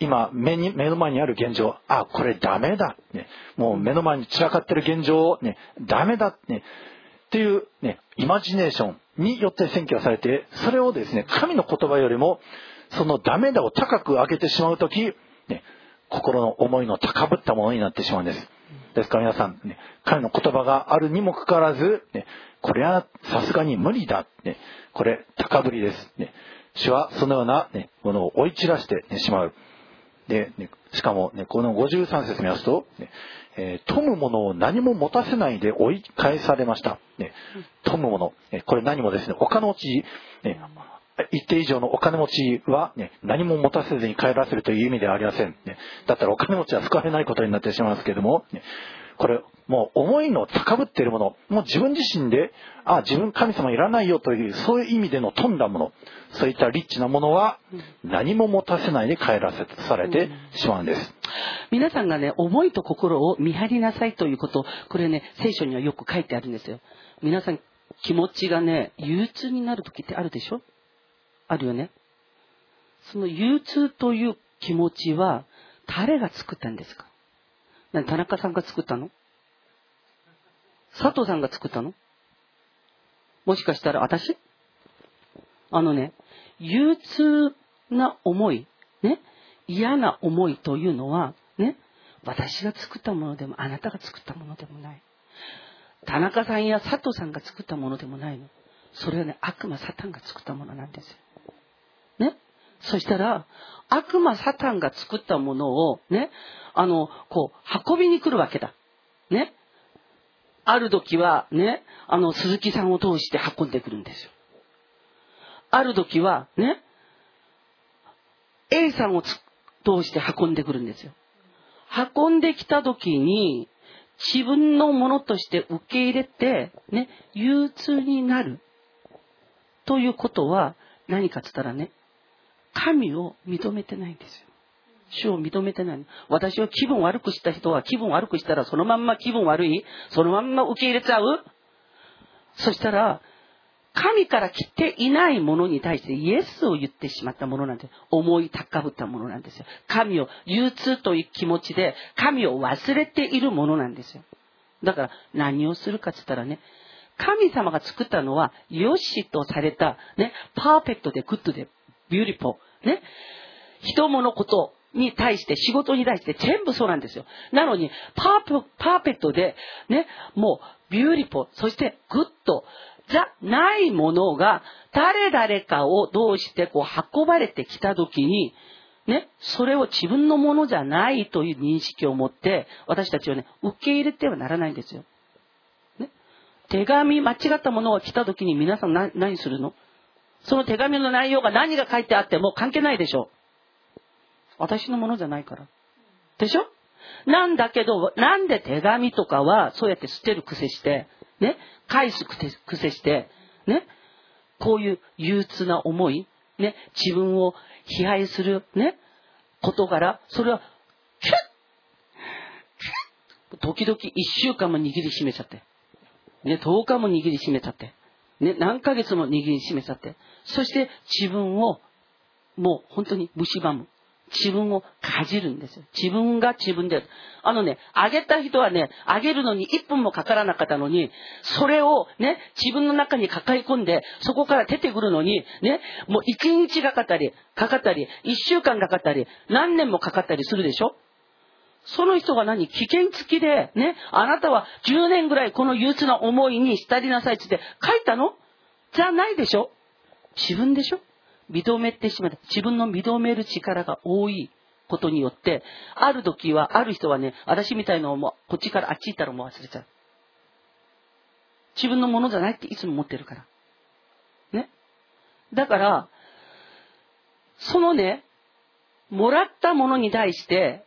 今目に目の前にある現状あこれダメだ、ね、もう目の前に散らかってる現状を、ね、ダメだ、ね、っていう、ね、イマジネーションによって選挙されてそれをですね神の言葉よりもそのダメだを高く上げてしまう時、ね、心の思いの高ぶったものになってしまうんです。ですから皆さん、ね、彼の言葉があるにもかかわらず、ね、これはさすがに無理だ、ね、これ高ぶりです、ね。主はそのような、ね、ものを追い散らして、ね、しまう。で、ね、しかも、ね、この53節見ますと、ねえー富むものを何も持たせないで追い返されました。ね、富むもの、えこれ何もですね、お金持ち、ね、一定以上のお金持ちは、ね、何も持たせずに帰らせるという意味ではありません。ね、だったらお金持ちは救われないことになってしまいますけれども、ねこれ、もう思いの高ぶっているもの、もう自分自身で、あ、自分神様いらないよという、そういう意味での富んだもの、そういったリッチなものは、何も持たせないで帰らせされてしまうんです。皆さんがね、思いと心を見張りなさいということ、これね、聖書にはよく書いてあるんですよ。皆さん、気持ちがね、憂鬱になる時ってあるでしょ？あるよね。その憂鬱という気持ちは、誰が作ったんですか？田中さんが作ったの？佐藤さんが作ったの？もしかしたら私？あのね、憂鬱な思い、ね、嫌な思いというのは、ね、私が作ったものでも、あなたが作ったものでもない。田中さんや佐藤さんが作ったものでもないの。それはね、悪魔サタンが作ったものなんですよ。そしたら、悪魔サタンが作ったものを、ね、あの、こう、運びに来るわけだ。ね。ある時は、ね、あの、鈴木さんを通して運んでくるんですよ。ある時は、ね、A さんを通して運んでくるんですよ。運んできた時に、自分のものとして受け入れて、ね、憂鬱になる。ということは、何かつったらね、神を認めてないんですよ。主を認めてない。私は気分悪くした人は気分悪くしたらそのまんま気分悪い？そのまんま受け入れちゃう？そしたら、神から来ていないものに対してイエスを言ってしまったものなんで。思い高ぶったものなんですよ。神を憂鬱という気持ちで神を忘れているものなんですよ。だから何をするかって言ったらね、神様が作ったのは、良しとされた、ね、パーフェクトで good でbeautiful、ね、人物ことに対して、仕事に対して全部そうなんですよ。なのに、パープパーフェクトで、ね、もう、 beautiful、そして good じゃないものが、誰々かを通してこう運ばれてきたときに、ね、それを自分のものじゃないという認識を持って、私たちはね、受け入れてはならないんですよ。ね、手紙、間違ったものが来たときに皆さん何するの？その手紙の内容が何が書いてあっても関係ないでしょ。私のものじゃないから。でしょ？なんだけど、なんで手紙とかはそうやって捨てる癖して、ね、返す癖して、ね、こういう憂鬱な思い、ね、自分を批判する、ね、事柄、それは、キュッ時々一週間も握りしめちゃって、ね、10日も握りしめちゃって、ね、何ヶ月も握りしめちゃって、そして自分をもう本当に蝕む。自分をかじるんですよ。自分が自分で。あのね、あげた人はね、あげるのに1分もかからなかったのに、それをね、自分の中に抱え込んで、そこから出てくるのに、ね、もう1日かかったり、かかったり、1週間かかったり、何年もかかったりするでしょ？その人が何危険付きで、ね、あなたは10年ぐらいこの憂鬱な思いに浸りなさいって書いたの？じゃないでしょ？自分でしょ？認めてしまった。自分の認める力が多いことによって、ある時は、ある人はね、私みたいのをもうこっちからあっち行ったらもう忘れちゃう。自分のものじゃないっていつも思ってるから。ね？だから、そのね、もらったものに対して、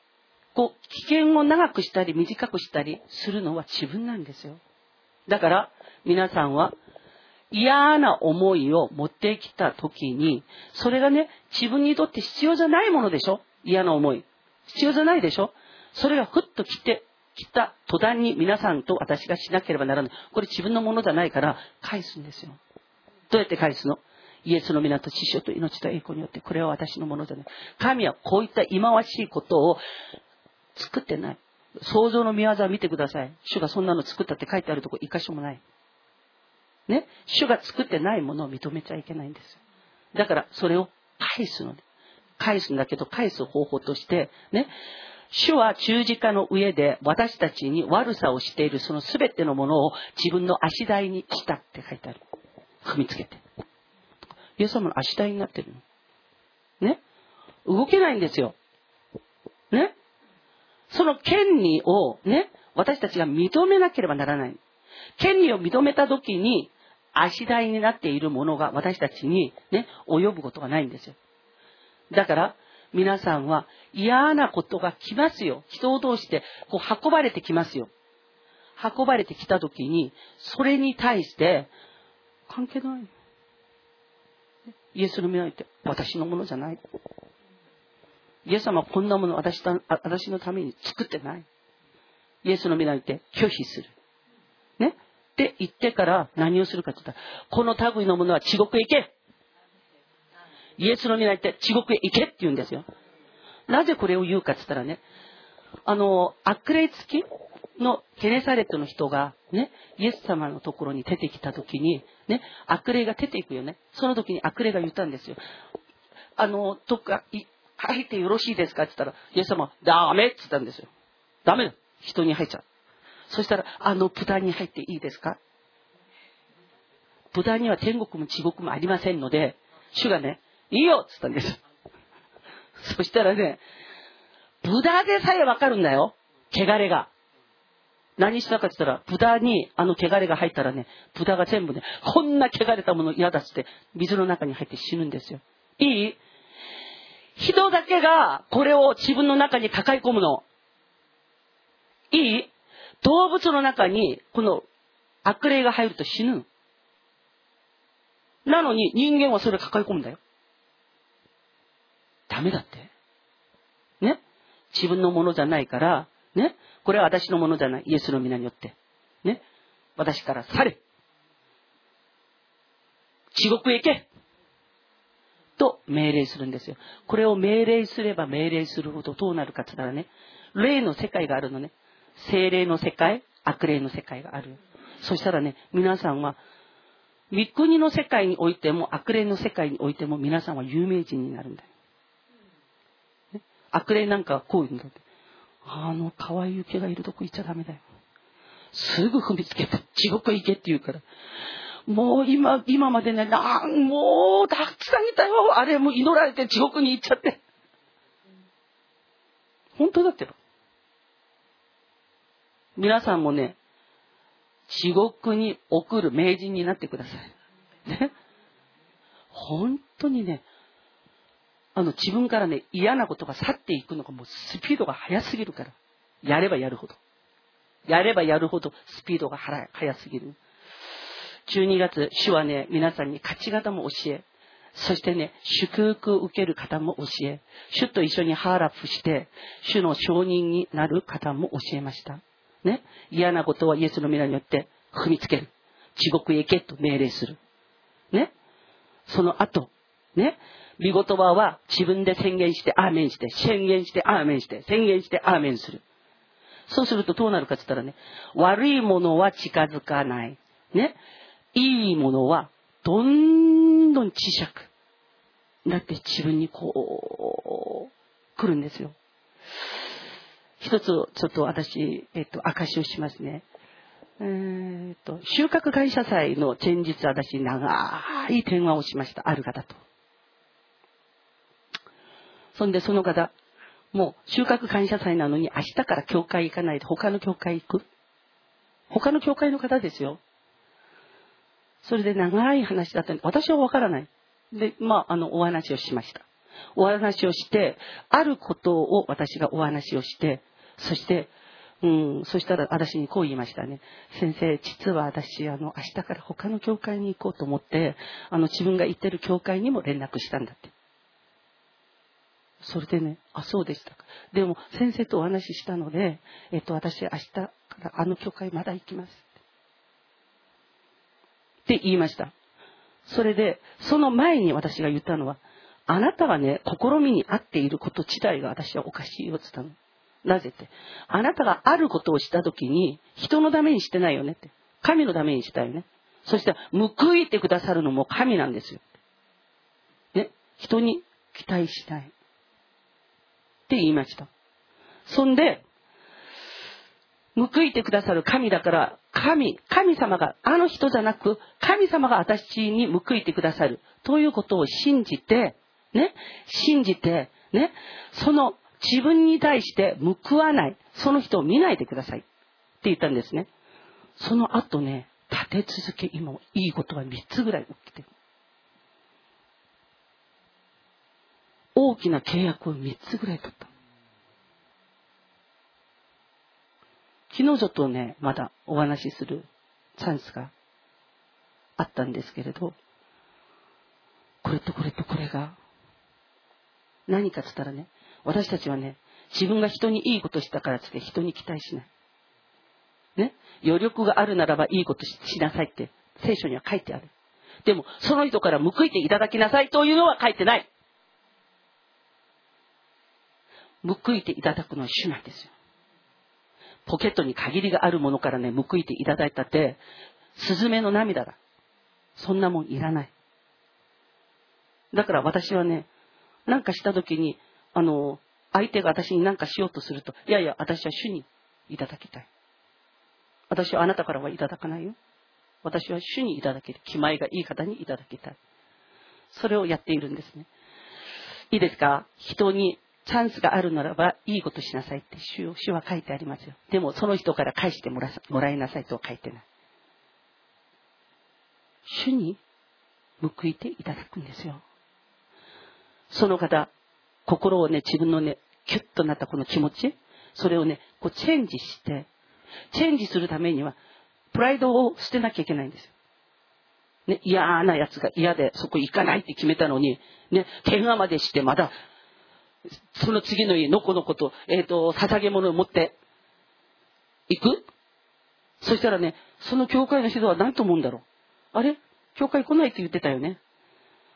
こう、危険を長くしたり短くしたりするのは自分なんですよ。だから、皆さんは、嫌な思いを持ってきた時に、それがね、自分にとって必要じゃないものでしょ？嫌な思い。必要じゃないでしょ？それがふっと来て、来た途端に皆さんと私がしなければならない。これ自分のものじゃないから返すんですよ。どうやって返すの？イエスの皆と知性と命と栄光によって、これは私のものじゃない。神はこういった忌まわしいことを作ってない。創造の見業を見てください。主がそんなの作ったって書いてあるとこ一箇所もない。ね？主が作ってないものを認めちゃいけないんです。だから、それを返すの。返すんだけど、返す方法として、ね？主は十字架の上で私たちに悪さをしているその全てのものを自分の足台にしたって書いてある。踏みつけて。イエス様の足台になってるの。ね？動けないんですよ。ね？その権利をね、私たちが認めなければならない。権利を認めたときに、足台になっているものが私たちにね、及ぶことがないんですよ。だから、皆さんは嫌なことが来ますよ。人を通してこう運ばれてきますよ。運ばれてきたときに、それに対して、関係ない。イエスの皆に言って、私のものじゃない。イエス様はこんなもの私私のために作ってない。イエスの皆に言って拒否する。ね？って言ってから何をするかって言ったら、この類のものは地獄へ行けイエスの皆に言って地獄へ行けって言うんですよ。なぜこれを言うかって言ったらね、あの、悪霊付きのケネサレットの人がね、イエス様のところに出てきたときに、ね、悪霊が出ていくよね。その時に悪霊が言ったんですよ。あの、どっか、入ってよろしいですか？って言ったら、イエス様、ダメって言ったんですよ。ダメだ。人に入っちゃう。そしたら、あの豚に入っていいですか？豚には天国も地獄もありませんので、主がね、いいよって言ったんです。そしたらね、豚でさえわかるんだよ。汚れが。何したかって言ったら、豚にあの汚れが入ったらね、豚が全部ね、こんな汚れたもの嫌だっつって、水の中に入って死ぬんですよ。いい？人だけがこれを自分の中に抱え込むの。いい？動物の中にこの悪霊が入ると死ぬ。なのに人間はそれを抱え込むんだよ。ダメだって。ね？自分のものじゃないから、ね？これは私のものじゃない。イエスの皆によって。ね？私から去れ。地獄へ行けと命令するんですよ。これを命令すれば命令するほどどうなるかって言ったらね、霊の世界があるのね。精霊の世界、悪霊の世界がある。そしたらね、皆さんは、御国の世界においても、悪霊の世界においても、皆さんは有名人になるんだよ。ね、悪霊なんかはこう言うんだって。あの、可愛い雪がいるとこ行っちゃダメだよ。すぐ踏みつけて、地獄行けって言うから。もう今、今までね、なん、もう、たくさんいたよ。あれ、もう祈られて地獄に行っちゃって。本当だってば。皆さんもね、地獄に送る名人になってください。ね。本当にね、あの自分からね、嫌なことが去っていくのがもうスピードが速すぎるから。やればやるほど。やればやるほどスピードが速すぎる。12月、主はね、皆さんに勝ち方も教え、そしてね、祝福を受ける方も教え、主と一緒にハーラップして、主の承認になる方も教えました。ね、嫌なことはイエスの皆によって踏みつける。地獄へ行けと命令する。ね。その後、ね。見言葉は自分で宣言してアーメンして、宣言してアーメンして、宣言してアーメンする。そうするとどうなるかって言ったらね、悪いものは近づかない。ね。いいものはどんどん小さくなって自分にこう、来るんですよ。一つ、ちょっと私、えっと、証をしますね。えー、っと、収穫感謝祭の前日、私、長い電話をしました。ある方と。そんで、その方、もう、収穫感謝祭なのに、明日から教会行かないで、他の教会行く？他の教会の方ですよ。それで長い話だったんで、私はわからない。で、まあ、あの、お話をしました。お話をして、あることを私がお話をして、そして、うん、そしたら私にこう言いましたね。先生、実は私、あの、明日から他の教会に行こうと思って、あの、自分が行ってる教会にも連絡したんだって。それでね、あ、そうでしたか。でも、先生とお話ししたので、えっと、私、明日からあの教会まだ行きます。って言いました。それで、その前に私が言ったのは、あなたがね、試みに合っていること自体が私はおかしいよって言ったの。なぜって。あなたがあることをしたときに、人のためにしてないよねって。神のためにしたよね。そして、報いてくださるのも神なんですよ。ね。人に期待しない。って言いました。そんで、報いてくださる神だから、神、神様が、あの人じゃなく、神様が私に報いてくださる。ということを信じて、ね、信じて、ね、その自分に対して報わない、その人を見ないでください。って言ったんですね。その後ね、立て続け、今、いいことが3つぐらい起きてる。大きな契約を3つぐらい取った。昨日ちょっとね、まだお話しするチャンスがあったんですけれど、これとこれとこれが、何かっつったらね、私たちはね、自分が人にいいことしたからつって人に期待しない。ね、余力があるならばいいことしなさいって聖書には書いてある。でも、その人から報いていただきなさいというのは書いてない。報いていただくのは主なんですよ。ポケットに限りがあるものからね、報いていただいたって、スズメの涙だ。そんなもんいらない。だから私はね、なんかした時に、あの、相手が私に何かしようとすると、いやいや、私は主にいただきたい。私はあなたからはいただかないよ。私は主にいただける。気前がいい方にいただきたい。それをやっているんですね。いいですか？人にチャンスがあるならばいいことしなさいって主主は書いてありますよ。でもその人から返してもらもらいなさいとは書いてない。主に報いていただくんですよ。その方、心をね、自分のね、キュッとなったこの気持ち、それをね、こうチェンジして、チェンジするためには、プライドを捨てなきゃいけないんですよ。ね、嫌な奴が嫌でそこ行かないって決めたのに、ね、怪我までしてまだ、その次の日、のこのこと、えっ、と、捧げ物を持って、行く？そしたらね、その教会の人は何と思うんだろう？あれ？教会来ないって言ってたよね？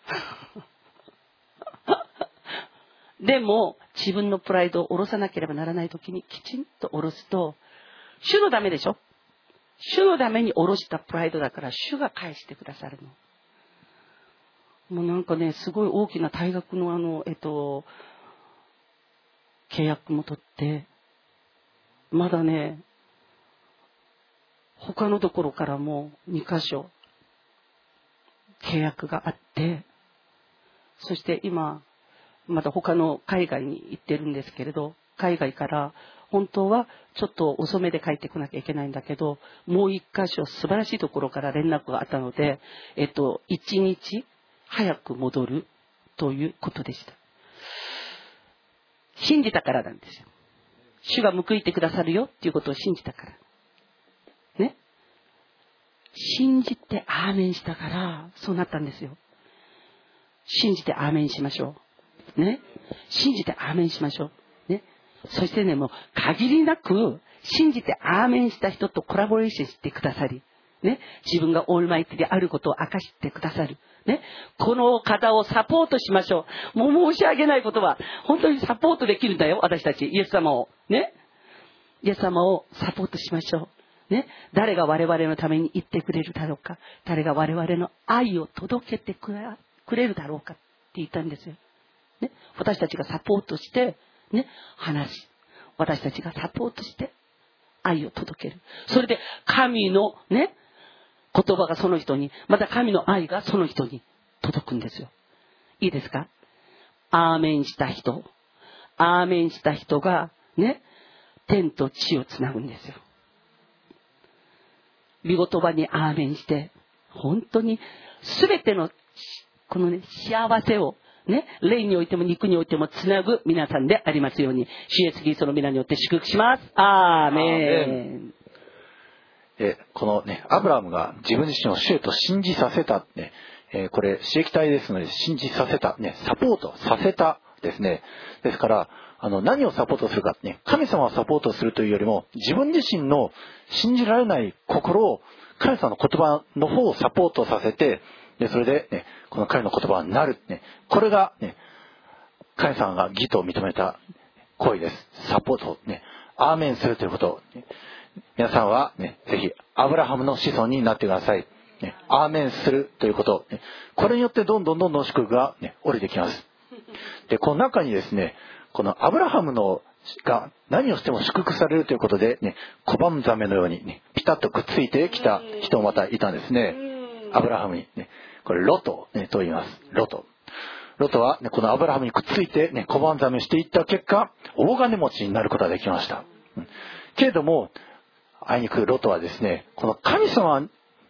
でも、自分のプライドを下ろさなければならない時にきちんと下ろすと、主のためでしょ？主のために下ろしたプライドだから、主が返してくださるの。もうなんかね、すごい大きな大学のあの、えっと、契約も取って、まだね、他のところからも2箇所契約があって、そして今、また他の海外に行ってるんですけれど、海外から本当はちょっと遅めで帰ってこなきゃいけないんだけど、もう一箇所素晴らしいところから連絡があったので、えっと、一日早く戻るということでした。信じたからなんですよ。主が報いてくださるよっていうことを信じたから。ね。信じてアーメンしたから、そうなったんですよ。信じてアーメンしましょう。ね。信じてアーメンしましょう。ね。そしてね、もう限りなく信じてアーメンした人とコラボレーションしてくださり、ね。自分がオールマイティであることを明かしてくださる。ね。この方をサポートしましょう。もう申し訳ないことは、本当にサポートできるんだよ、私たち。イエス様を。ね。イエス様をサポートしましょう。ね。誰が我々のために言ってくれるだろうか。誰が我々の愛を届けてくれるだろうかって言ったんですよ。ね。私たちがサポートして、ね。話し。私たちがサポートして、愛を届ける。それで、神のね、言葉がその人に、また神の愛がその人に届くんですよ。いいですか？アーメンした人。アーメンした人が、ね、天と地をつなぐんですよ。見言葉にアーメンして、本当に全てのこのね幸せをね、霊においても肉においてもつなぐ皆さんでありますように、主イエスキリストの皆によって祝福します。アーメン。えこのね、アブラムが自分自身を主へと信じさせた、ね、えこれ、刺激体ですので、信じさせた、ね、サポートさせたですね。ですから、あの、何をサポートするか、ね、神様をサポートするというよりも、自分自身の信じられない心を、神様の言葉の方をサポートさせて、で、それで、ね、この彼の言葉になる。ね、これが、ね、神様が義と認めた行為です。サポート、ね、アーメンするということ。皆さんは、ね、ぜひ、アブラハムの子孫になってください。ね、アーメンするということ。ね、これによってどんどんどんどん祝福が、ね、降りてきます。で、この中にですね、このアブラハムのが何をしても祝福されるということで、ね、小判ザメのように、ね、ピタッとくっついてきた人もまたいたんですね。アブラハムに、ね、これロト、ね、と言います。ロト。ロトは、ね、このアブラハムにくっついて、ね、小判ザメしていった結果、大金持ちになることができました。うん、けれども、あいにくロトはですね、この神様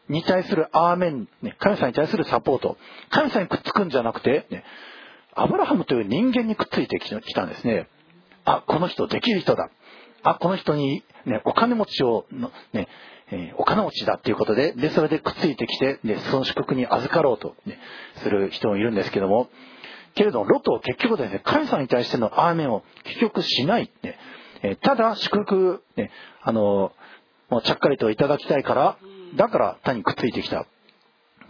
に対するアーメン、神様に対するサポート、神様にくっつくんじゃなくて、アブラハムという人間にくっついてきたんですね。あ、この人できる人だ。あ、この人に、ね、お金持ちを、ね、えー、お金持ちだっていうことで、で、それでくっついてきて、で、その祝福に預かろうと、ね、する人もいるんですけども、けれども、ロトは結局ですね、神様に対してのアーメンを結局しない。ね、えー、ただ、祝福、ね、あの、もうちゃっかりといただきたいから、だから単にくっついてきた。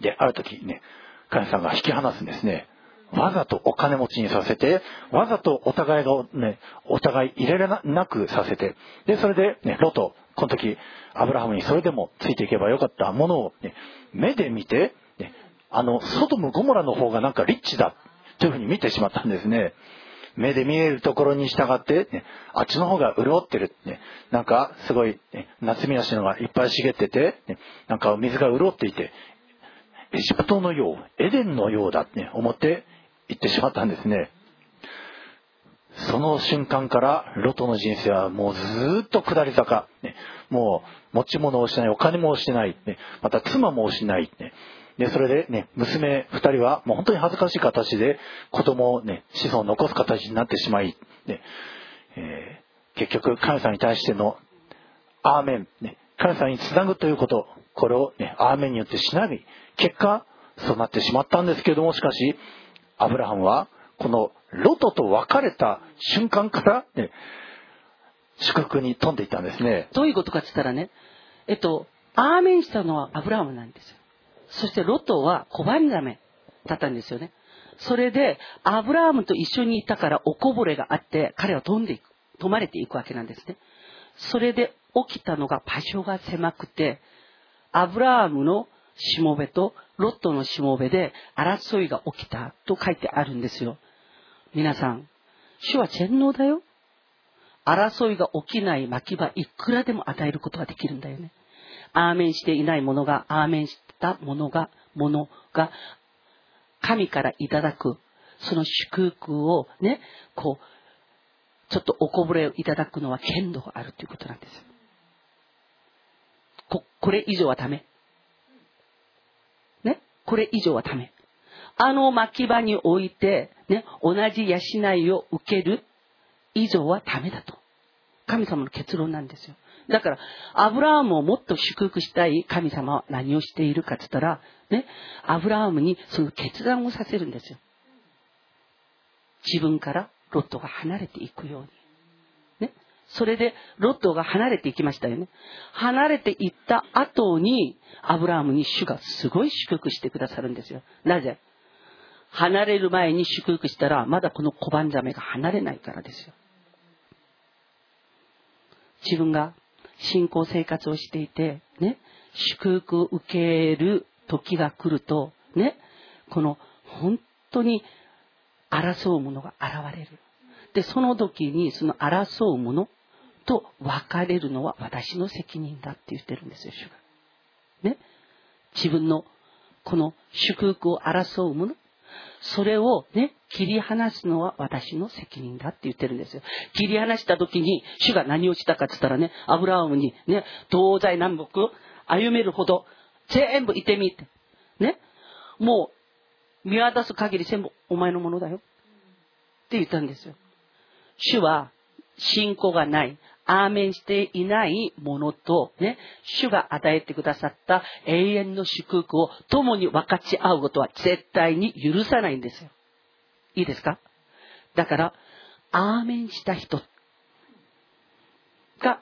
で、ある時ね、神様が引き離すんですね。わざとお金持ちにさせて、わざとお互いがね、お互い入れらなくさせて、で、それでね、ロト、この時、アブラハムにそれでもついていけばよかったものを、ね、目で見て、ね、あの、ソドム・ゴモラの方がなんかリッチだ、というふうに見てしまったんですね。目で見えるところに従って、ね、あっちの方が潤ってる。ね、なんか、すごい、ね、夏見足のがいっぱい茂ってて、ね、なんか水が潤っていて、エジプトのよう、エデンのようだって、ね、思って言ってしまったんですね。その瞬間からロトの人生はもうずっと下り坂。ね、もう持ち物を失い、お金も失い、ね、また妻も失い、ね、で、それでね、娘二人はもう本当に恥ずかしい形で子供をね、子孫を残す形になってしまい、ね、えー、結局神様に対してのアーメン、ね、神様につなぐということ、これをね、アーメンによってしなぎ、結果、そうなってしまったんですけれども、しかし、アブラハムは、このロトと別れた瞬間から、ね、祝福に飛んでいったんですね。どういうことかって言ったらね、えっと、アーメンしたのはアブラハムなんですよ。そしてロトは小判ザメだったんですよね。それで、アブラハムと一緒にいたからおこぼれがあって、彼は飛んでいく、飛まれていくわけなんですね。それで起きたのが場所が狭くて、アブラハムのしもべとロットのしもべで争いが起きたと書いてあるんですよ。皆さん、主は全能だよ。争いが起きない巻き場いくらでも与えることができるんだよね。アーメンしていないものが、アーメンしたものが、ものが、神からいただく、その祝福をね、こう、ちょっとおこぼれをいただくのは剣道があるということなんです。こ、これ以上はダメ。ね、これ以上はダメ。あの巻き場に置いて、ね、同じ養いを受ける以上はダメだと。神様の結論なんですよ。だから、アブラハムをもっと祝福したい神様は何をしているかって言ったら、ね、アブラハムにその決断をさせるんですよ。自分からロットが離れていくように。ね。それで、ロットが離れていきましたよね。離れていった後に、アブラハムに主がすごい祝福してくださるんですよ。なぜ？離れる前に祝福したら、まだこの小判ザメが離れないからですよ。自分が信仰生活をしていて、ね、祝福を受ける時が来ると、ね、この本当に争う者が現れる。で、その時にその争う者と別れるのは私の責任だって言ってるんですよ、主が。ね。自分のこの祝福を争う者、それをね、切り離すのは私の責任だって言ってるんですよ。切り離した時に、主が何をしたかって言ったらね、アブラハムにね、東西南北歩めるほど全部いてみて。ね。もう、見渡す限り全部お前のものだよ。って言ったんですよ。主は信仰がない、アーメンしていないものと、ね、主が与えてくださった永遠の祝福を共に分かち合うことは絶対に許さないんですよ。いいですか？だから、アーメンした人が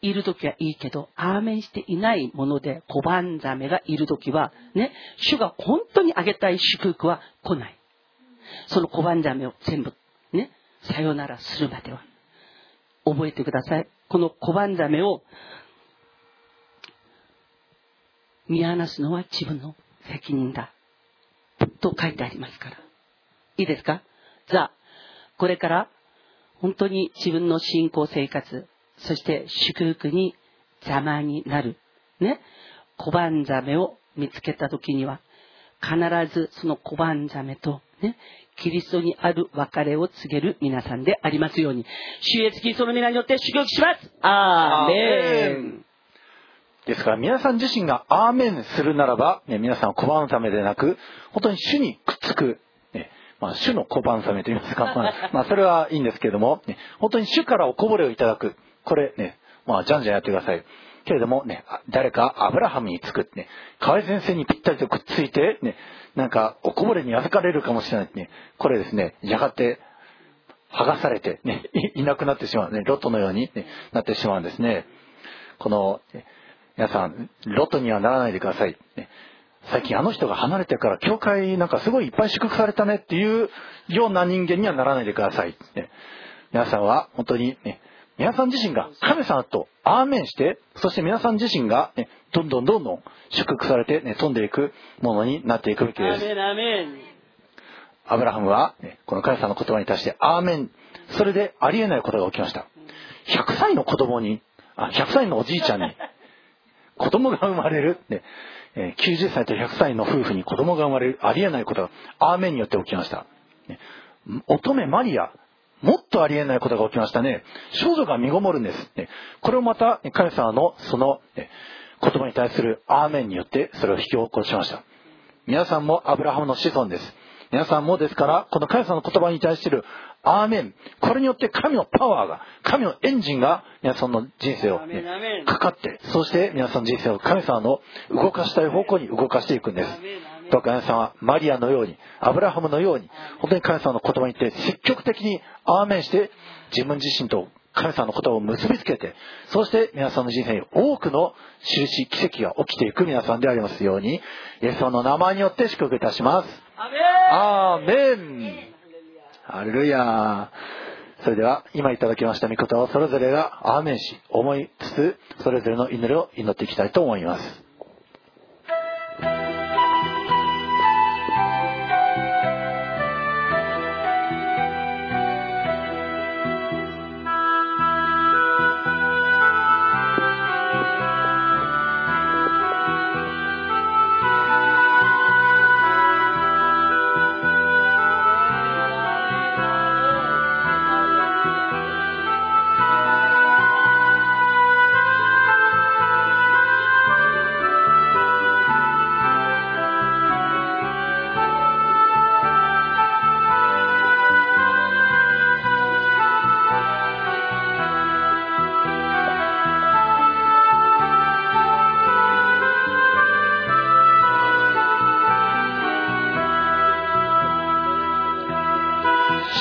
いるときはいいけど、アーメンしていないもので小判ザメがいるときは、ね、主が本当にあげたい祝福は来ない。その小判ザメを全部、ね、さよならするまでは。覚えてください。この小判ザメを見放すのは自分の責任だ。と書いてありますから。いいですか？じゃあ、これから本当に自分の信仰生活、そして祝福に邪魔になる、ね、小判ザメを見つけた時には、必ずその小判ザメと、ね、キリストにある別れを告げる皆さんでありますように、主イエスキリストの皆によって祝福します。アーメン。ですから皆さん自身がアーメンするならば、ね、皆さんを拒むためでなく、本当に主にくっつく、ねまあ、主の拒むためと言いますか、まあ、まあそれはいいんですけれども、ね、本当に主からおこぼれをいただく。これね、まあ、じゃんじゃんやってください。けれどもね、誰かアブラハムにつくってね、河合先生にぴったりとくっついて、ね、なんかおこぼれに預かれるかもしれないってね、これですね、やがて剥がされて、ね、いなくなってしまう、ね、ロトのように、ね、なってしまうんですね。この、皆さん、ロトにはならないでください。ね、最近あの人が離れてから教会なんかすごいいっぱい祝福されたねっていうような人間にはならないでください。ね、皆さんは本当にね、皆さん自身が神様とアーメンして、そして皆さん自身が、ね、どんどんどんどん祝福されて、ね、飛んでいくものになっていくべきです。アブラハムは、ね、この神様の言葉に対して、アーメン。それでありえないことが起きました。100歳の子供に、あ、100歳のおじいちゃんに、子供が生まれる。ね、90歳と100歳の夫婦に子供が生まれる。ありえないことが、アーメンによって起きました。ね、乙女マリア、もっとありえないことが起きましたね。少女が身ごもるんです。これをまた神様のその言葉に対するアーメンによってそれを引き起こしました。皆さんもアブラハムの子孫です。皆さんもですから、この神様の言葉に対してるアーメン。これによって神のパワーが、神のエンジンが皆さんの人生を、ね、かかって、そして皆さんの人生を神様の動かしたい方向に動かしていくんです。どうか皆さんはマリアのように、アブラハムのように、本当に神様の言葉に言って積極的にアーメンして自分自身と神様の言葉を結びつけて、そして皆さんの人生に多くの印、奇跡が起きていく皆さんでありますように、イエス様の名前によって祝福いたします。アーメンハレルヤそれでは、今いただきました御言葉をそれぞれがアーメンし、思いつつ、それぞれの祈りを祈っていきたいと思います。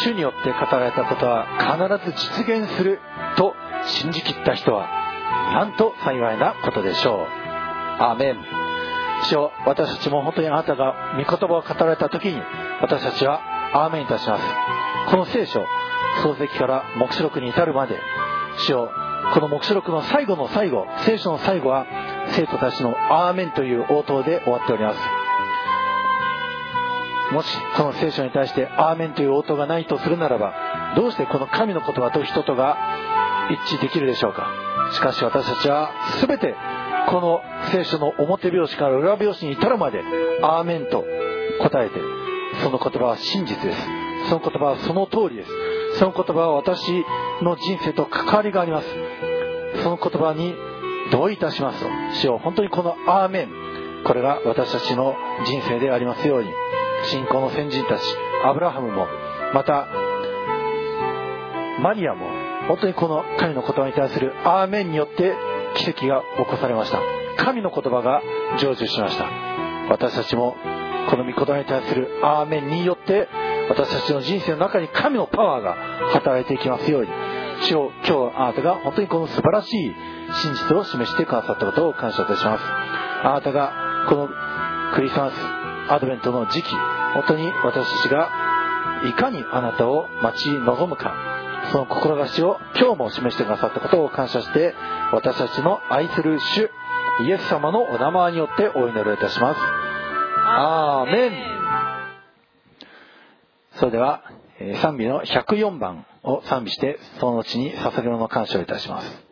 主によって語られたことは必ず実現すると信じきった人はなんと幸いなことでしょう。アーメン。主よ私たちも本当にあなたが御言葉を語られた時に私たちはアーメンいたします。この聖書、漱石から黙示録に至るまで、主よこの黙示録の最後の最後、聖書の最後は生徒たちのアーメンという応答で終わっております。もしこの聖書に対してアーメンという応答がないとするならばどうしてこの神の言葉と人とが一致できるでしょうか？しかし私たちは全てこの聖書の表拍子から裏拍子に至るまでアーメンと答えてその言葉は真実です。その言葉はその通りです。その言葉は私の人生と関わりがあります。その言葉に同意いたしますと。主よう本当にこのアーメンこれが私たちの人生でありますように。信仰の先人たちアブラハムもまたマリアも本当にこの神の言葉に対するアーメンによって奇跡が起こされました。神の言葉が成就しました。私たちもこの御言葉に対するアーメンによって私たちの人生の中に神のパワーが働いていきますように。主を今日あなたが本当にこの素晴らしい真実を示してくださったことを感謝いたします。あなたがこのクリスマスアドベントの時期本当に私たちがいかにあなたを待ち望むかその志を今日も示してくださったことを感謝して私たちの愛する主イエス様のお名前によってお祈りをいたします。アーメン。それではえー賛美の104番を賛美してその後に捧げ物の感謝をいたします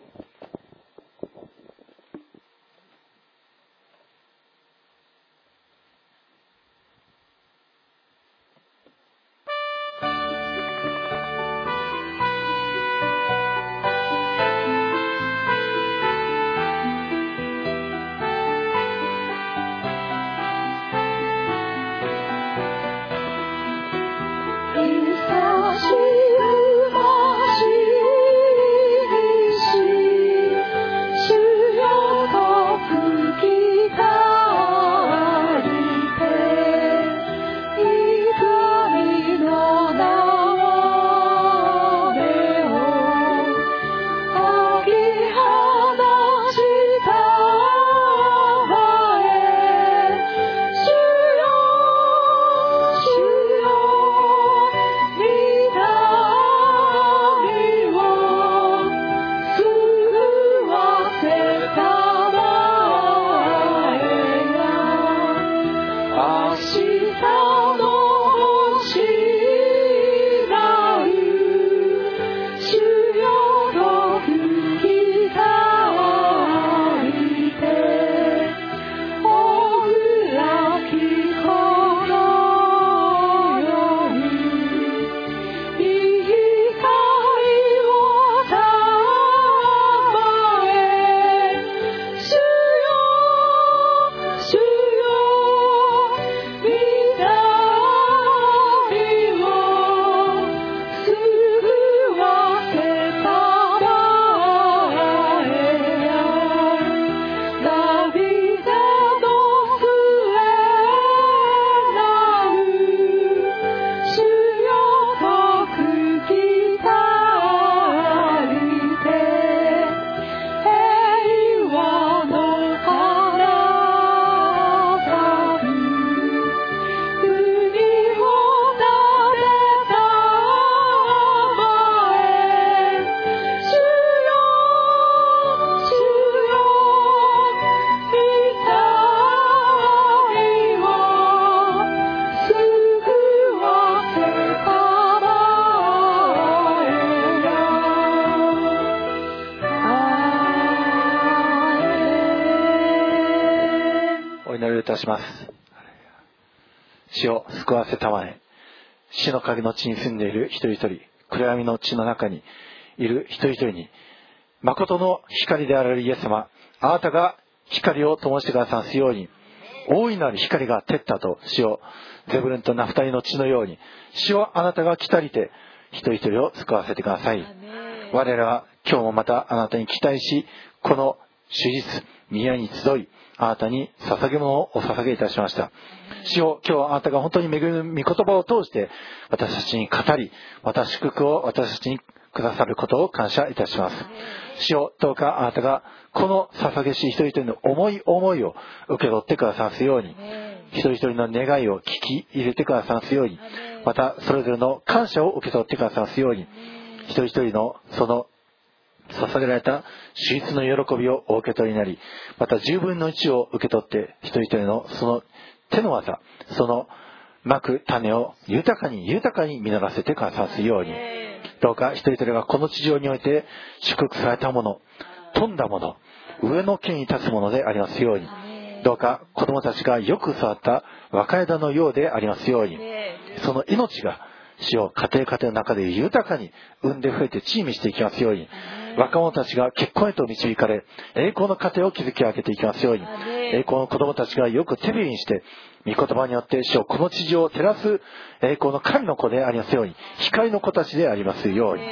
します。死を救わせたまえ。死の影の地に住んでいる一人一人。暗闇の地の中にいる一人一人に誠の光であられるイエス様。あなたが光を灯してくださすように。大いなる光が照ったと死をゼブルンとナフタリの地のように。死をあなたが来たりて一人一人を救わせてください。我らは今日もまたあなたに期待しこの手術宮に集いあなたに捧げ物をお捧げいたしました。主を今日あなたが本当に恵みの御言葉を通して私たちに語りまた祝福を私たちにくださることを感謝いたします。主をどうかあなたがこの捧げし一人一人の思い思いを受け取ってくださすように一人一人の願いを聞き入れてくださすようにまたそれぞれの感謝を受け取ってくださすように一人一人のその捧げられた手術の喜びをお受け取りになりまた10分の1を受け取って一人一人のその手の技そのまく種を豊かに豊かに実らせてくださすように。どうか一人一人がこの地上において祝福されたもの富んだもの上の権に立つものでありますように。どうか子供たちがよく育った若枝のようでありますように。その命が主よ家庭家庭の中で豊かに産んで増えてチームしていきますように若者たちが結婚へと導かれ栄光の家庭を築き上げていきますように。栄光の子供たちがよく手ビにして御言葉によって主よこの地上を照らす栄光の神の子でありますように。光の子たちでありますように。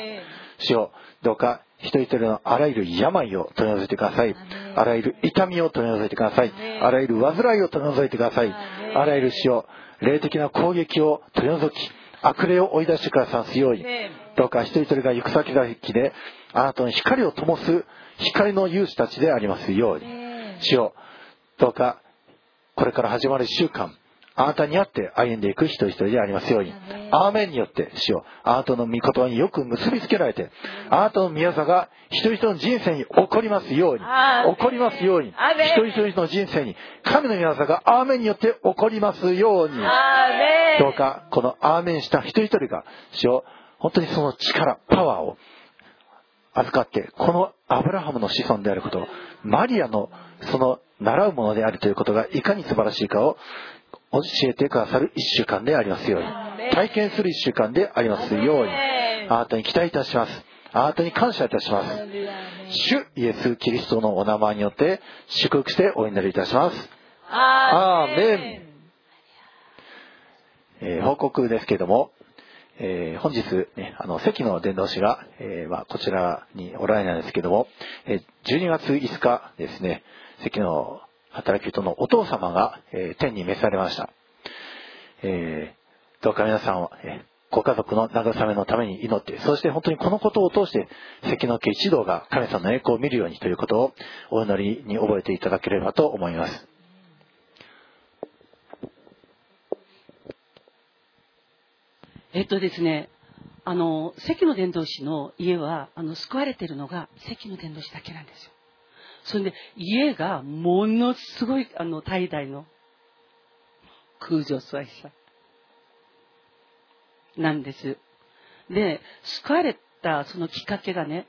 主よどうか一人一人のあらゆる病を取り除いてください。あらゆる痛みを取り除いてください。あらゆる煩いを取り除いてください。あらゆる死を霊的な攻撃を取り除き悪霊を追い出してくださすように。どうか一人一人が行く先々であなたの光を灯す光の勇士たちでありますように。主よどうかこれから始まる1週間あなたにあって歩んでいく一人一人でありますように。アーメンによって、主よあなたの御言葉によく結びつけられて、あなたの宮座が一人一人の人生に起こりますように、起こりますように、一人一人の人生に、神の宮座がアーメンによって起こりますように、どうか、このアーメンした一人一人が、主よ本当にその力、パワーを預かって、このアブラハムの子孫であること、マリアのその習うものであるということがいかに素晴らしいかを教えてくださる一週間でありますように。体験する一週間でありますように。あなたに期待いたします。あなたに感謝いたします主イエス・キリストのお名前によって祝福してお祈りいたします。アーメン、えー、報告ですけども、えー、本日、ね、あの関の伝道師が、えーまあ、こちらにおられないんですけども、え、12月5日ですね関の働き人のお父様が、え、天に召されました。え、どうか皆さんは、え、ご家族の慰めのために祈って、そして本当にこのことを通して、関の家一同が神様の栄光を見るようにということをお祈りに覚えていただければと思います。えっとですね、あの、関の伝道師の家は、あの、救われてるのが関の伝道師だけなんですよ。それで家がものすごいあの代々の空女祭者なんです。で、救われたそのきっかけがね、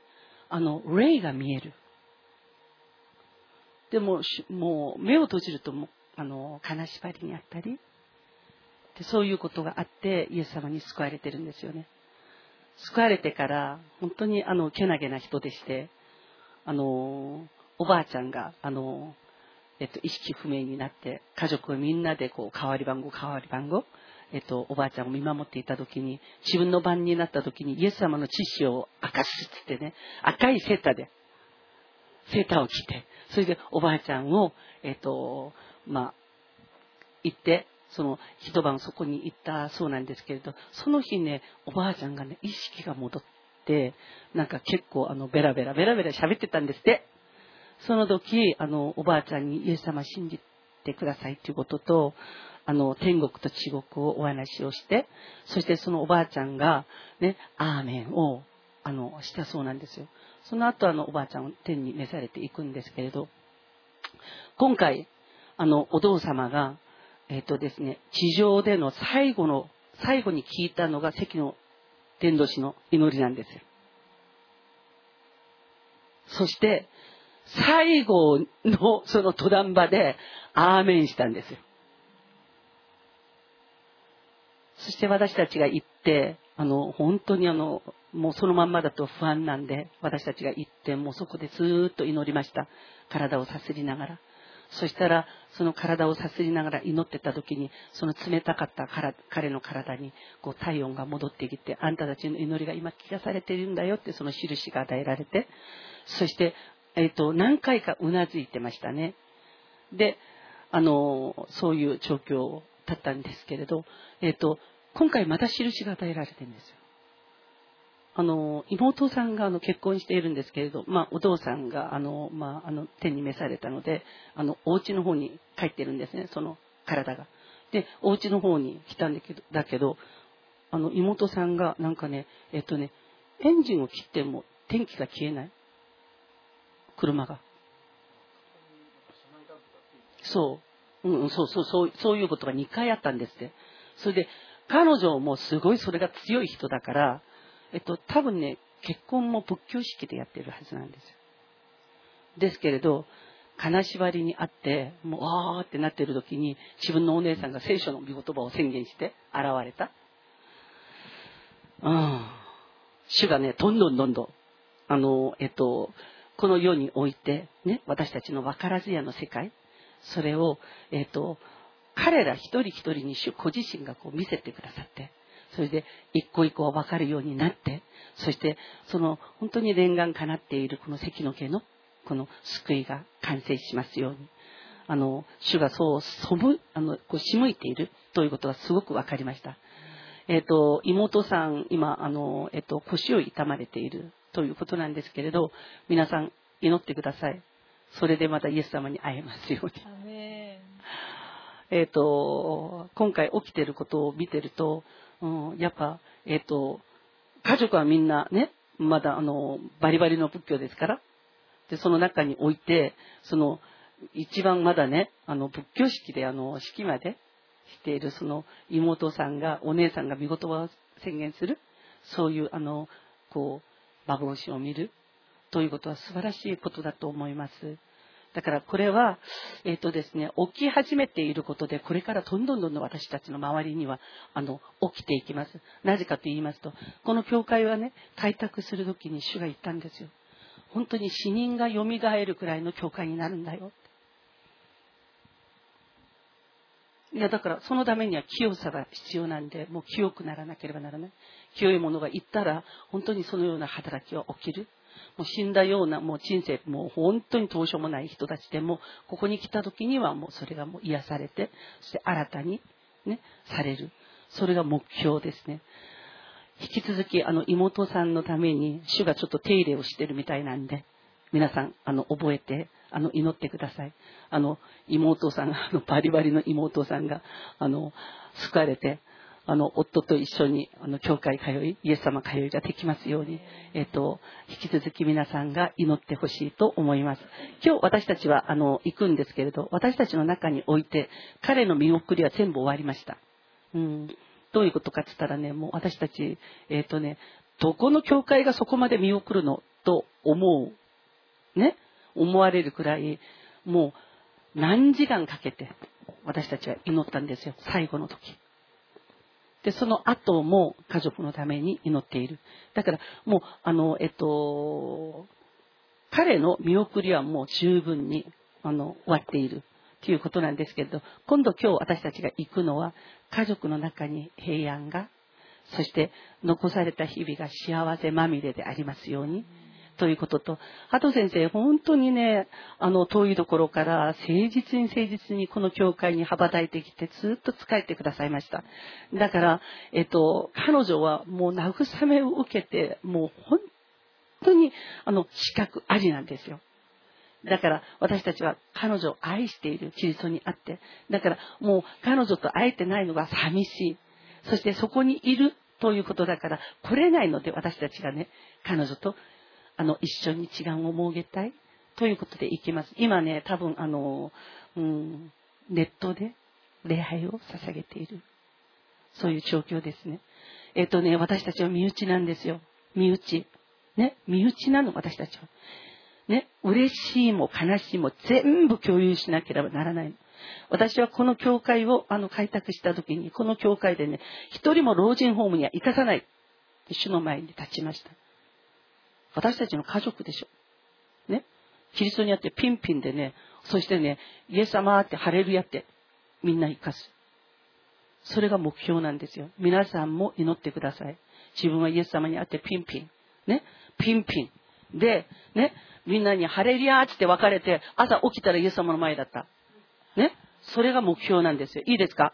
あの、霊が見える。でも、もう目を閉じるともあの、金縛りにあったり、でそういうことがあって、イエス様に救われてるんですよね。救われてから、本当にあの、けなげな人でして、あの、おばあちゃんが、あの、えっと、意識不明になって、家族みんなでこう、代わり番号、代わり番号、えっと、おばあちゃんを見守っていた時に、自分の番になった時に、イエス様の知識を明かすってね、赤いセーターで、セーターを着て、それでおばあちゃんを、えっと、まあ、行って、その一晩そこに行ったそうなんですけれど、その日ね、おばあちゃんがね、意識が戻って、なんか結構あの、ベラベラ、ベラベラ喋ってたんですって。その時、あの、おばあちゃんにイエス様信じてくださいということと、あの、天国と地獄をお話をして、そしてそのおばあちゃんが、ね、アーメンを、あの、したそうなんですよ。その後、あの、おばあちゃんを天に召されていくんですけれど、今回、あの、お父様が、えっ、とですね、地上での最後の、最後に聞いたのが関の天道師の祈りなんですよ。そして、最後のその登壇場で、アーメンしたんですよ。そして私たちが行って、あの、本当にあの、もうそのまんまだと不安なんで、私たちが行って、もうそこでずっと祈りました。体をさすりながら。そしたら、その体をさすりながら祈ってた時に、その冷たかった彼の体に、こう体温が戻ってきて、あんたたちの祈りが今聞かされているんだよって、その印が与えられて、そして、えっ、ー、と、何回かうなずいてましたね。で、あの、そういう状況だったんですけれど、えっ、ー、と、今回また印が与えられてるんですよ。あの、妹さんがあの結婚しているんですけれど、まあ、お父さんが、あの、まあ、あの、天に召されたので、あの、お家の方に帰ってるんですね、その体が。で、お家の方に来たんだけど、だけど、あの、妹さんがなんかね、えっとね、エンジンを切っても天気が消えない。車が。そう。うん、そうそう、そう、そういうことが2回あったんですって。それで、彼女もすごいそれが強い人だから、えっと、多分ね、結婚も仏教式でやってるはずなんですよ。ですけれど、金縛りにあって、もう、あーってなってる時に、自分のお姉さんが聖書の御言葉を宣言して現れた。うん。主がね、どんどんどんどん、あの、えっと、この世において、ね、私たちの分からずやの世界、それを、えっと、彼ら一人一人に主ご自身がこう見せてくださって、それで一個一個分かるようになって、そしてその本当に念願かなっているこの関の家のこの救いが完成しますように。あの、主がそう、そぶ、あの、こう、しむいているということがすごく分かりました。えっ、と、妹さん、今、あの、えっ、と、腰を痛まれているということなんですけれど、皆さん、祈ってください。それでまたイエス様に会えますように。えっ、と、今回起きていることを見てると、うん、やっぱ、えっ、と、家族はみんなね、まだあの、バリバリの仏教ですから、で、その中において、その、一番まだね、あの、仏教式であの、式までしているその妹さんが、お姉さんが見事を宣言する、そういうあの、こう、幻を見る、ということは素晴らしいことだと思います。だからこれは、えっ、とですね、起き始めていることで、これからどんどんどんどん私たちの周りには、あの、起きていきます。なぜかと言いますと、この教会はね、開拓するときに主が言ったんですよ。本当に死人が蘇るくらいの教会になるんだよ。いや、だから、そのためには清さが必要なんで、もう清くならなければならない。清いものがいったら、本当にそのような働きは起きる。もう死んだような、もう人生、もう本当にどうしようもない人たちでも、ここに来た時にはもうそれがもう癒されて、そして新たにね、される。それが目標ですね。引き続き、あの、妹さんのために、主がちょっと手入れをしてるみたいなんで、皆さん、あの、覚えて、あの、祈ってください。あの、妹さんが、あの、バリバリの妹さんが、あの、救われて、あの、夫と一緒に、あの、教会通い、イエス様通いができますように、えっ、と、引き続き皆さんが祈ってほしいと思います。今日私たちは、あの、行くんですけれど、私たちの中において、彼の見送りは全部終わりました。うん。どういうことかって言ったらね、もう私たち、えっ、とね、どこの教会がそこまで見送るのと思う。ね。思われるくらい、もう何時間かけて私たちは祈ったんですよ。最後の時。で、その後も家族のために祈っている。だからもう、あの、えっと、彼の見送りはもう十分に、あの、終わっている。ということなんですけれど、今度今日私たちが行くのは、家族の中に平安が、そして残された日々が幸せまみれでありますように。ということと、ハト先生、本当にね、あの、遠いところから誠実に誠実にこの教会に羽ばたいてきて、ずっと仕えてくださいました。だから、えっと、彼女はもう慰めを受けて、もう本当に、あの、資格ありなんですよ。だから私たちは彼女を愛しているキリストにあって、だからもう彼女と会えてないのが寂しい。そしてそこにいるということだから、来れないので私たちがね、彼女とあの一緒に違うを設けたいということで行きます。今ね、多分あの、うん、ネットで礼拝を捧げている。そういう状況ですね。えっ、とね、私たちは身内なんですよ。身内。ね、身内なの、私たちは。ね、嬉しいも悲しいも全部共有しなければならない。私はこの教会をあの開拓した時に、この教会でね、一人も老人ホームには行かさない。主の前に立ちました。私たちの家族でしょ。ね。キリストにあってピンピンでね、そしてね、イエス様ってハレルヤってみんな生かす。それが目標なんですよ。皆さんも祈ってください。自分はイエス様にあってピンピン。ね。ピンピン。で、ね。みんなにハレルヤーって別れて、朝起きたらイエス様の前だった。ね。それが目標なんですよ。いいですか？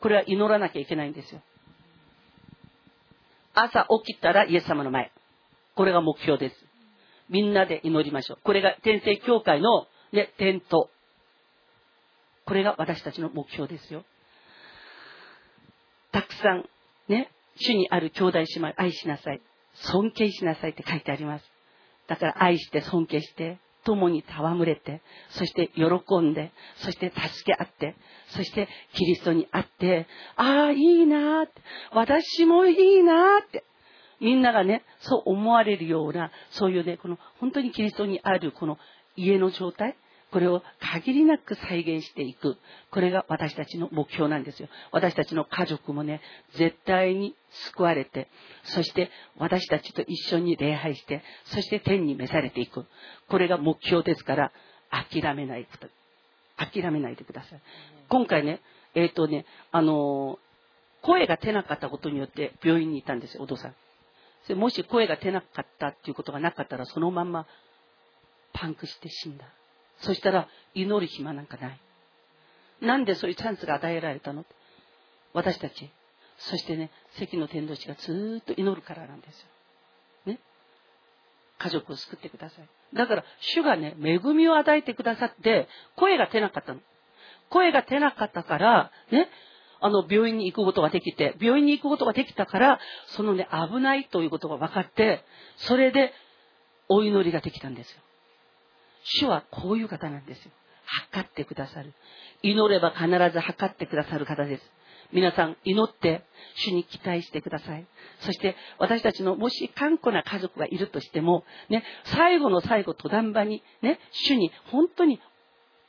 これは祈らなきゃいけないんですよ。朝起きたらイエス様の前。これが目標です。みんなで祈りましょう。これが天聖教会の、ね、点と。これが私たちの目標ですよ。たくさん、ね、主にある兄弟姉妹愛しなさい。尊敬しなさいって書いてあります。だから愛して尊敬して、共に戯れて、そして喜んで、そして助け合って、そしてキリストに会って、ああ、いいなーって、私もいいなーって、みんながね、そう思われるような、そういうね、この本当にキリストにあるこの家の状態、これを限りなく再現していく。これが私たちの目標なんですよ。私たちの家族もね、絶対に救われて、そして私たちと一緒に礼拝して、そして天に召されていく。これが目標ですから、諦めないこと。諦めないでください。今回ね、えっ、とね、あのー声が出なかったことによって病院にいたんですよ、お父さん。それもし声が出なかったっていうことがなかったら、そのまんまパンクして死んだ。そしたら、祈る暇なんかない。なんでそういうチャンスが与えられたの？私たち。そしてね、関の天道師がずーっと祈るからなんですよ。ね？家族を救ってください。だから、主がね、恵みを与えてくださって、声が出なかったの。声が出なかったから、ね、あの、病院に行くことができて、病院に行くことができたから、そのね、危ないということが分かって、それで、お祈りができたんですよ。主はこういう方なんですよ。測ってくださる。祈れば必ず測ってくださる方です。皆さん、祈って、主に期待してください。そして、私たちのもし頑固な家族がいるとしても、ね、最後の最後、土壇場に、ね、主に本当に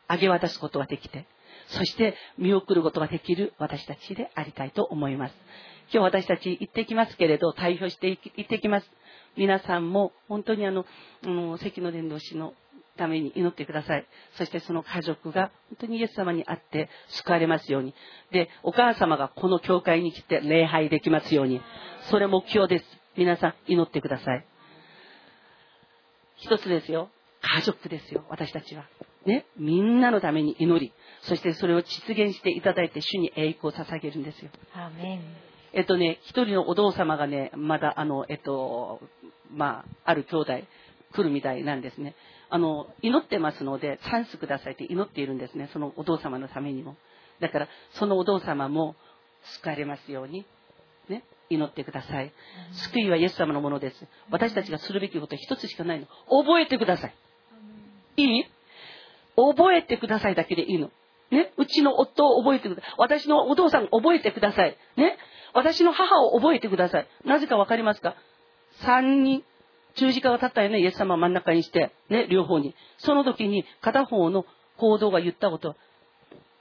明け渡すことができて、そして見送ることができる私たちでありたいと思います。今日私たち行ってきますけれど、代表して行ってきます。皆さんも本当にあの、うん、関の伝道師のために祈ってください。そしてその家族が本当にイエス様に会って救われますように。で、お母様がこの教会に来て礼拝できますように。それ目標です。皆さん祈ってください。一つですよ。家族ですよ。私たちは。ね。みんなのために祈り。そしてそれを実現していただいて主に栄光を捧げるんですよ。アーメンえっとね、一人のお父様がね、まだあの、えっと、まあ、ある兄弟来るみたいなんですね。あの、祈ってますので、チャンスくださいって祈っているんですね。そのお父様のためにも。だから、そのお父様も救われますように、ね、祈ってください。救いはイエス様のものです。私たちがするべきことは一つしかないの。覚えてください。いい？覚えてくださいだけでいいの。ね？うちの夫を覚えてください。私のお父さん覚えてください。ね？私の母を覚えてください。なぜかわかりますか？三人、十字架が立ったよね、イエス様を真ん中にして、ね、両方に。その時に片方の行動が言ったことは、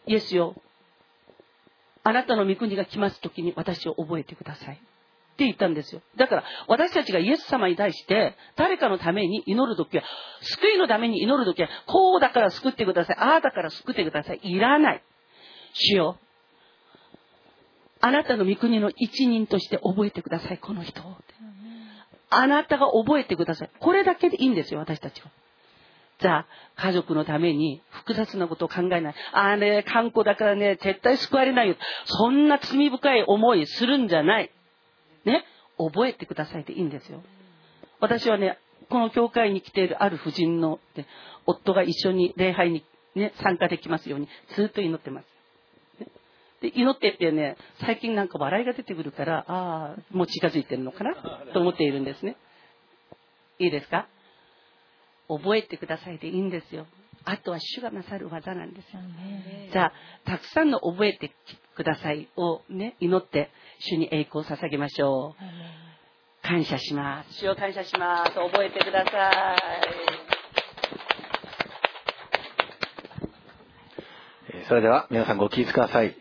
イエスよ、あなたの御国が来ます時に私を覚えてください。って言ったんですよ。だから、私たちがイエス様に対して、誰かのために祈るときは、救いのために祈るときは、こうだから救ってください。ああだから救ってください。いらない。主よ。あなたの御国の一人として覚えてください、この人を。あなたが覚えてください。これだけでいいんですよ、私たちは。じゃあ、家族のために複雑なことを考えない。ああね、観光だからね、絶対救われないよ。そんな罪深い思いするんじゃない。ね、覚えてくださいでいいんですよ。私はね、この教会に来ているある婦人の、ね夫が一緒に礼拝に、ね、参加できますように、ずっと祈ってます。で祈ってってね、最近なんか笑いが出てくるから、ああ、もう近づいてるのかな？と思っているんですね。いいですか？覚えてくださいでいいんですよ。あとは主がなさる技なんですよ。じゃあ、たくさんの覚えてくださいをね、祈って、主に栄光を捧げましょう。感謝します。主を感謝します。覚えてください。えーそれでは皆さんご起立ください。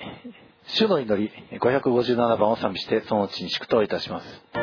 主の祈り557番を賛美してそのうちに祝祷いたします。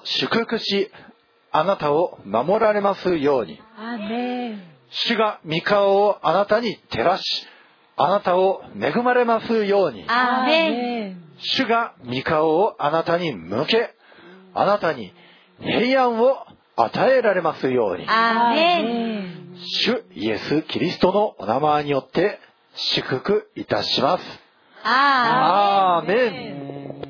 を祝福しあなたを守られますように。主が御顔をあなたに照らしあなたを恵まれますように。主が御顔をあなたに向けあなたに平安を与えられますように。主イエス・キリストのお名前によって祝福いたします。アーメン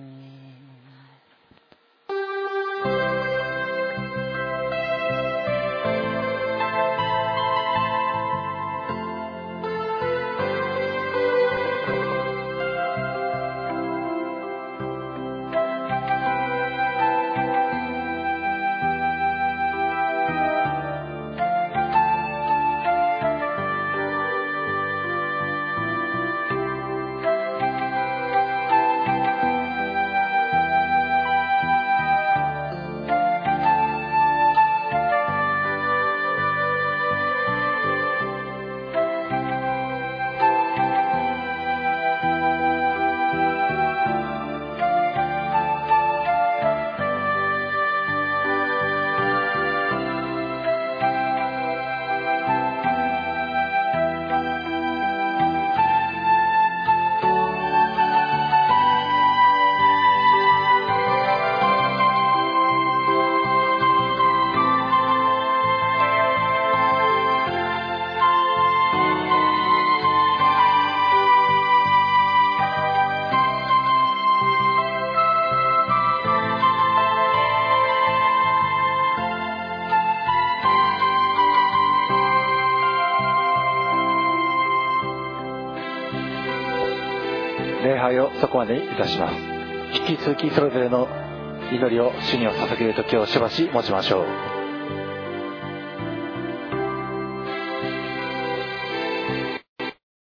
そこまでいたします。引き続きそれぞれの祈りを主にを捧げる時をしばし持ちましょう。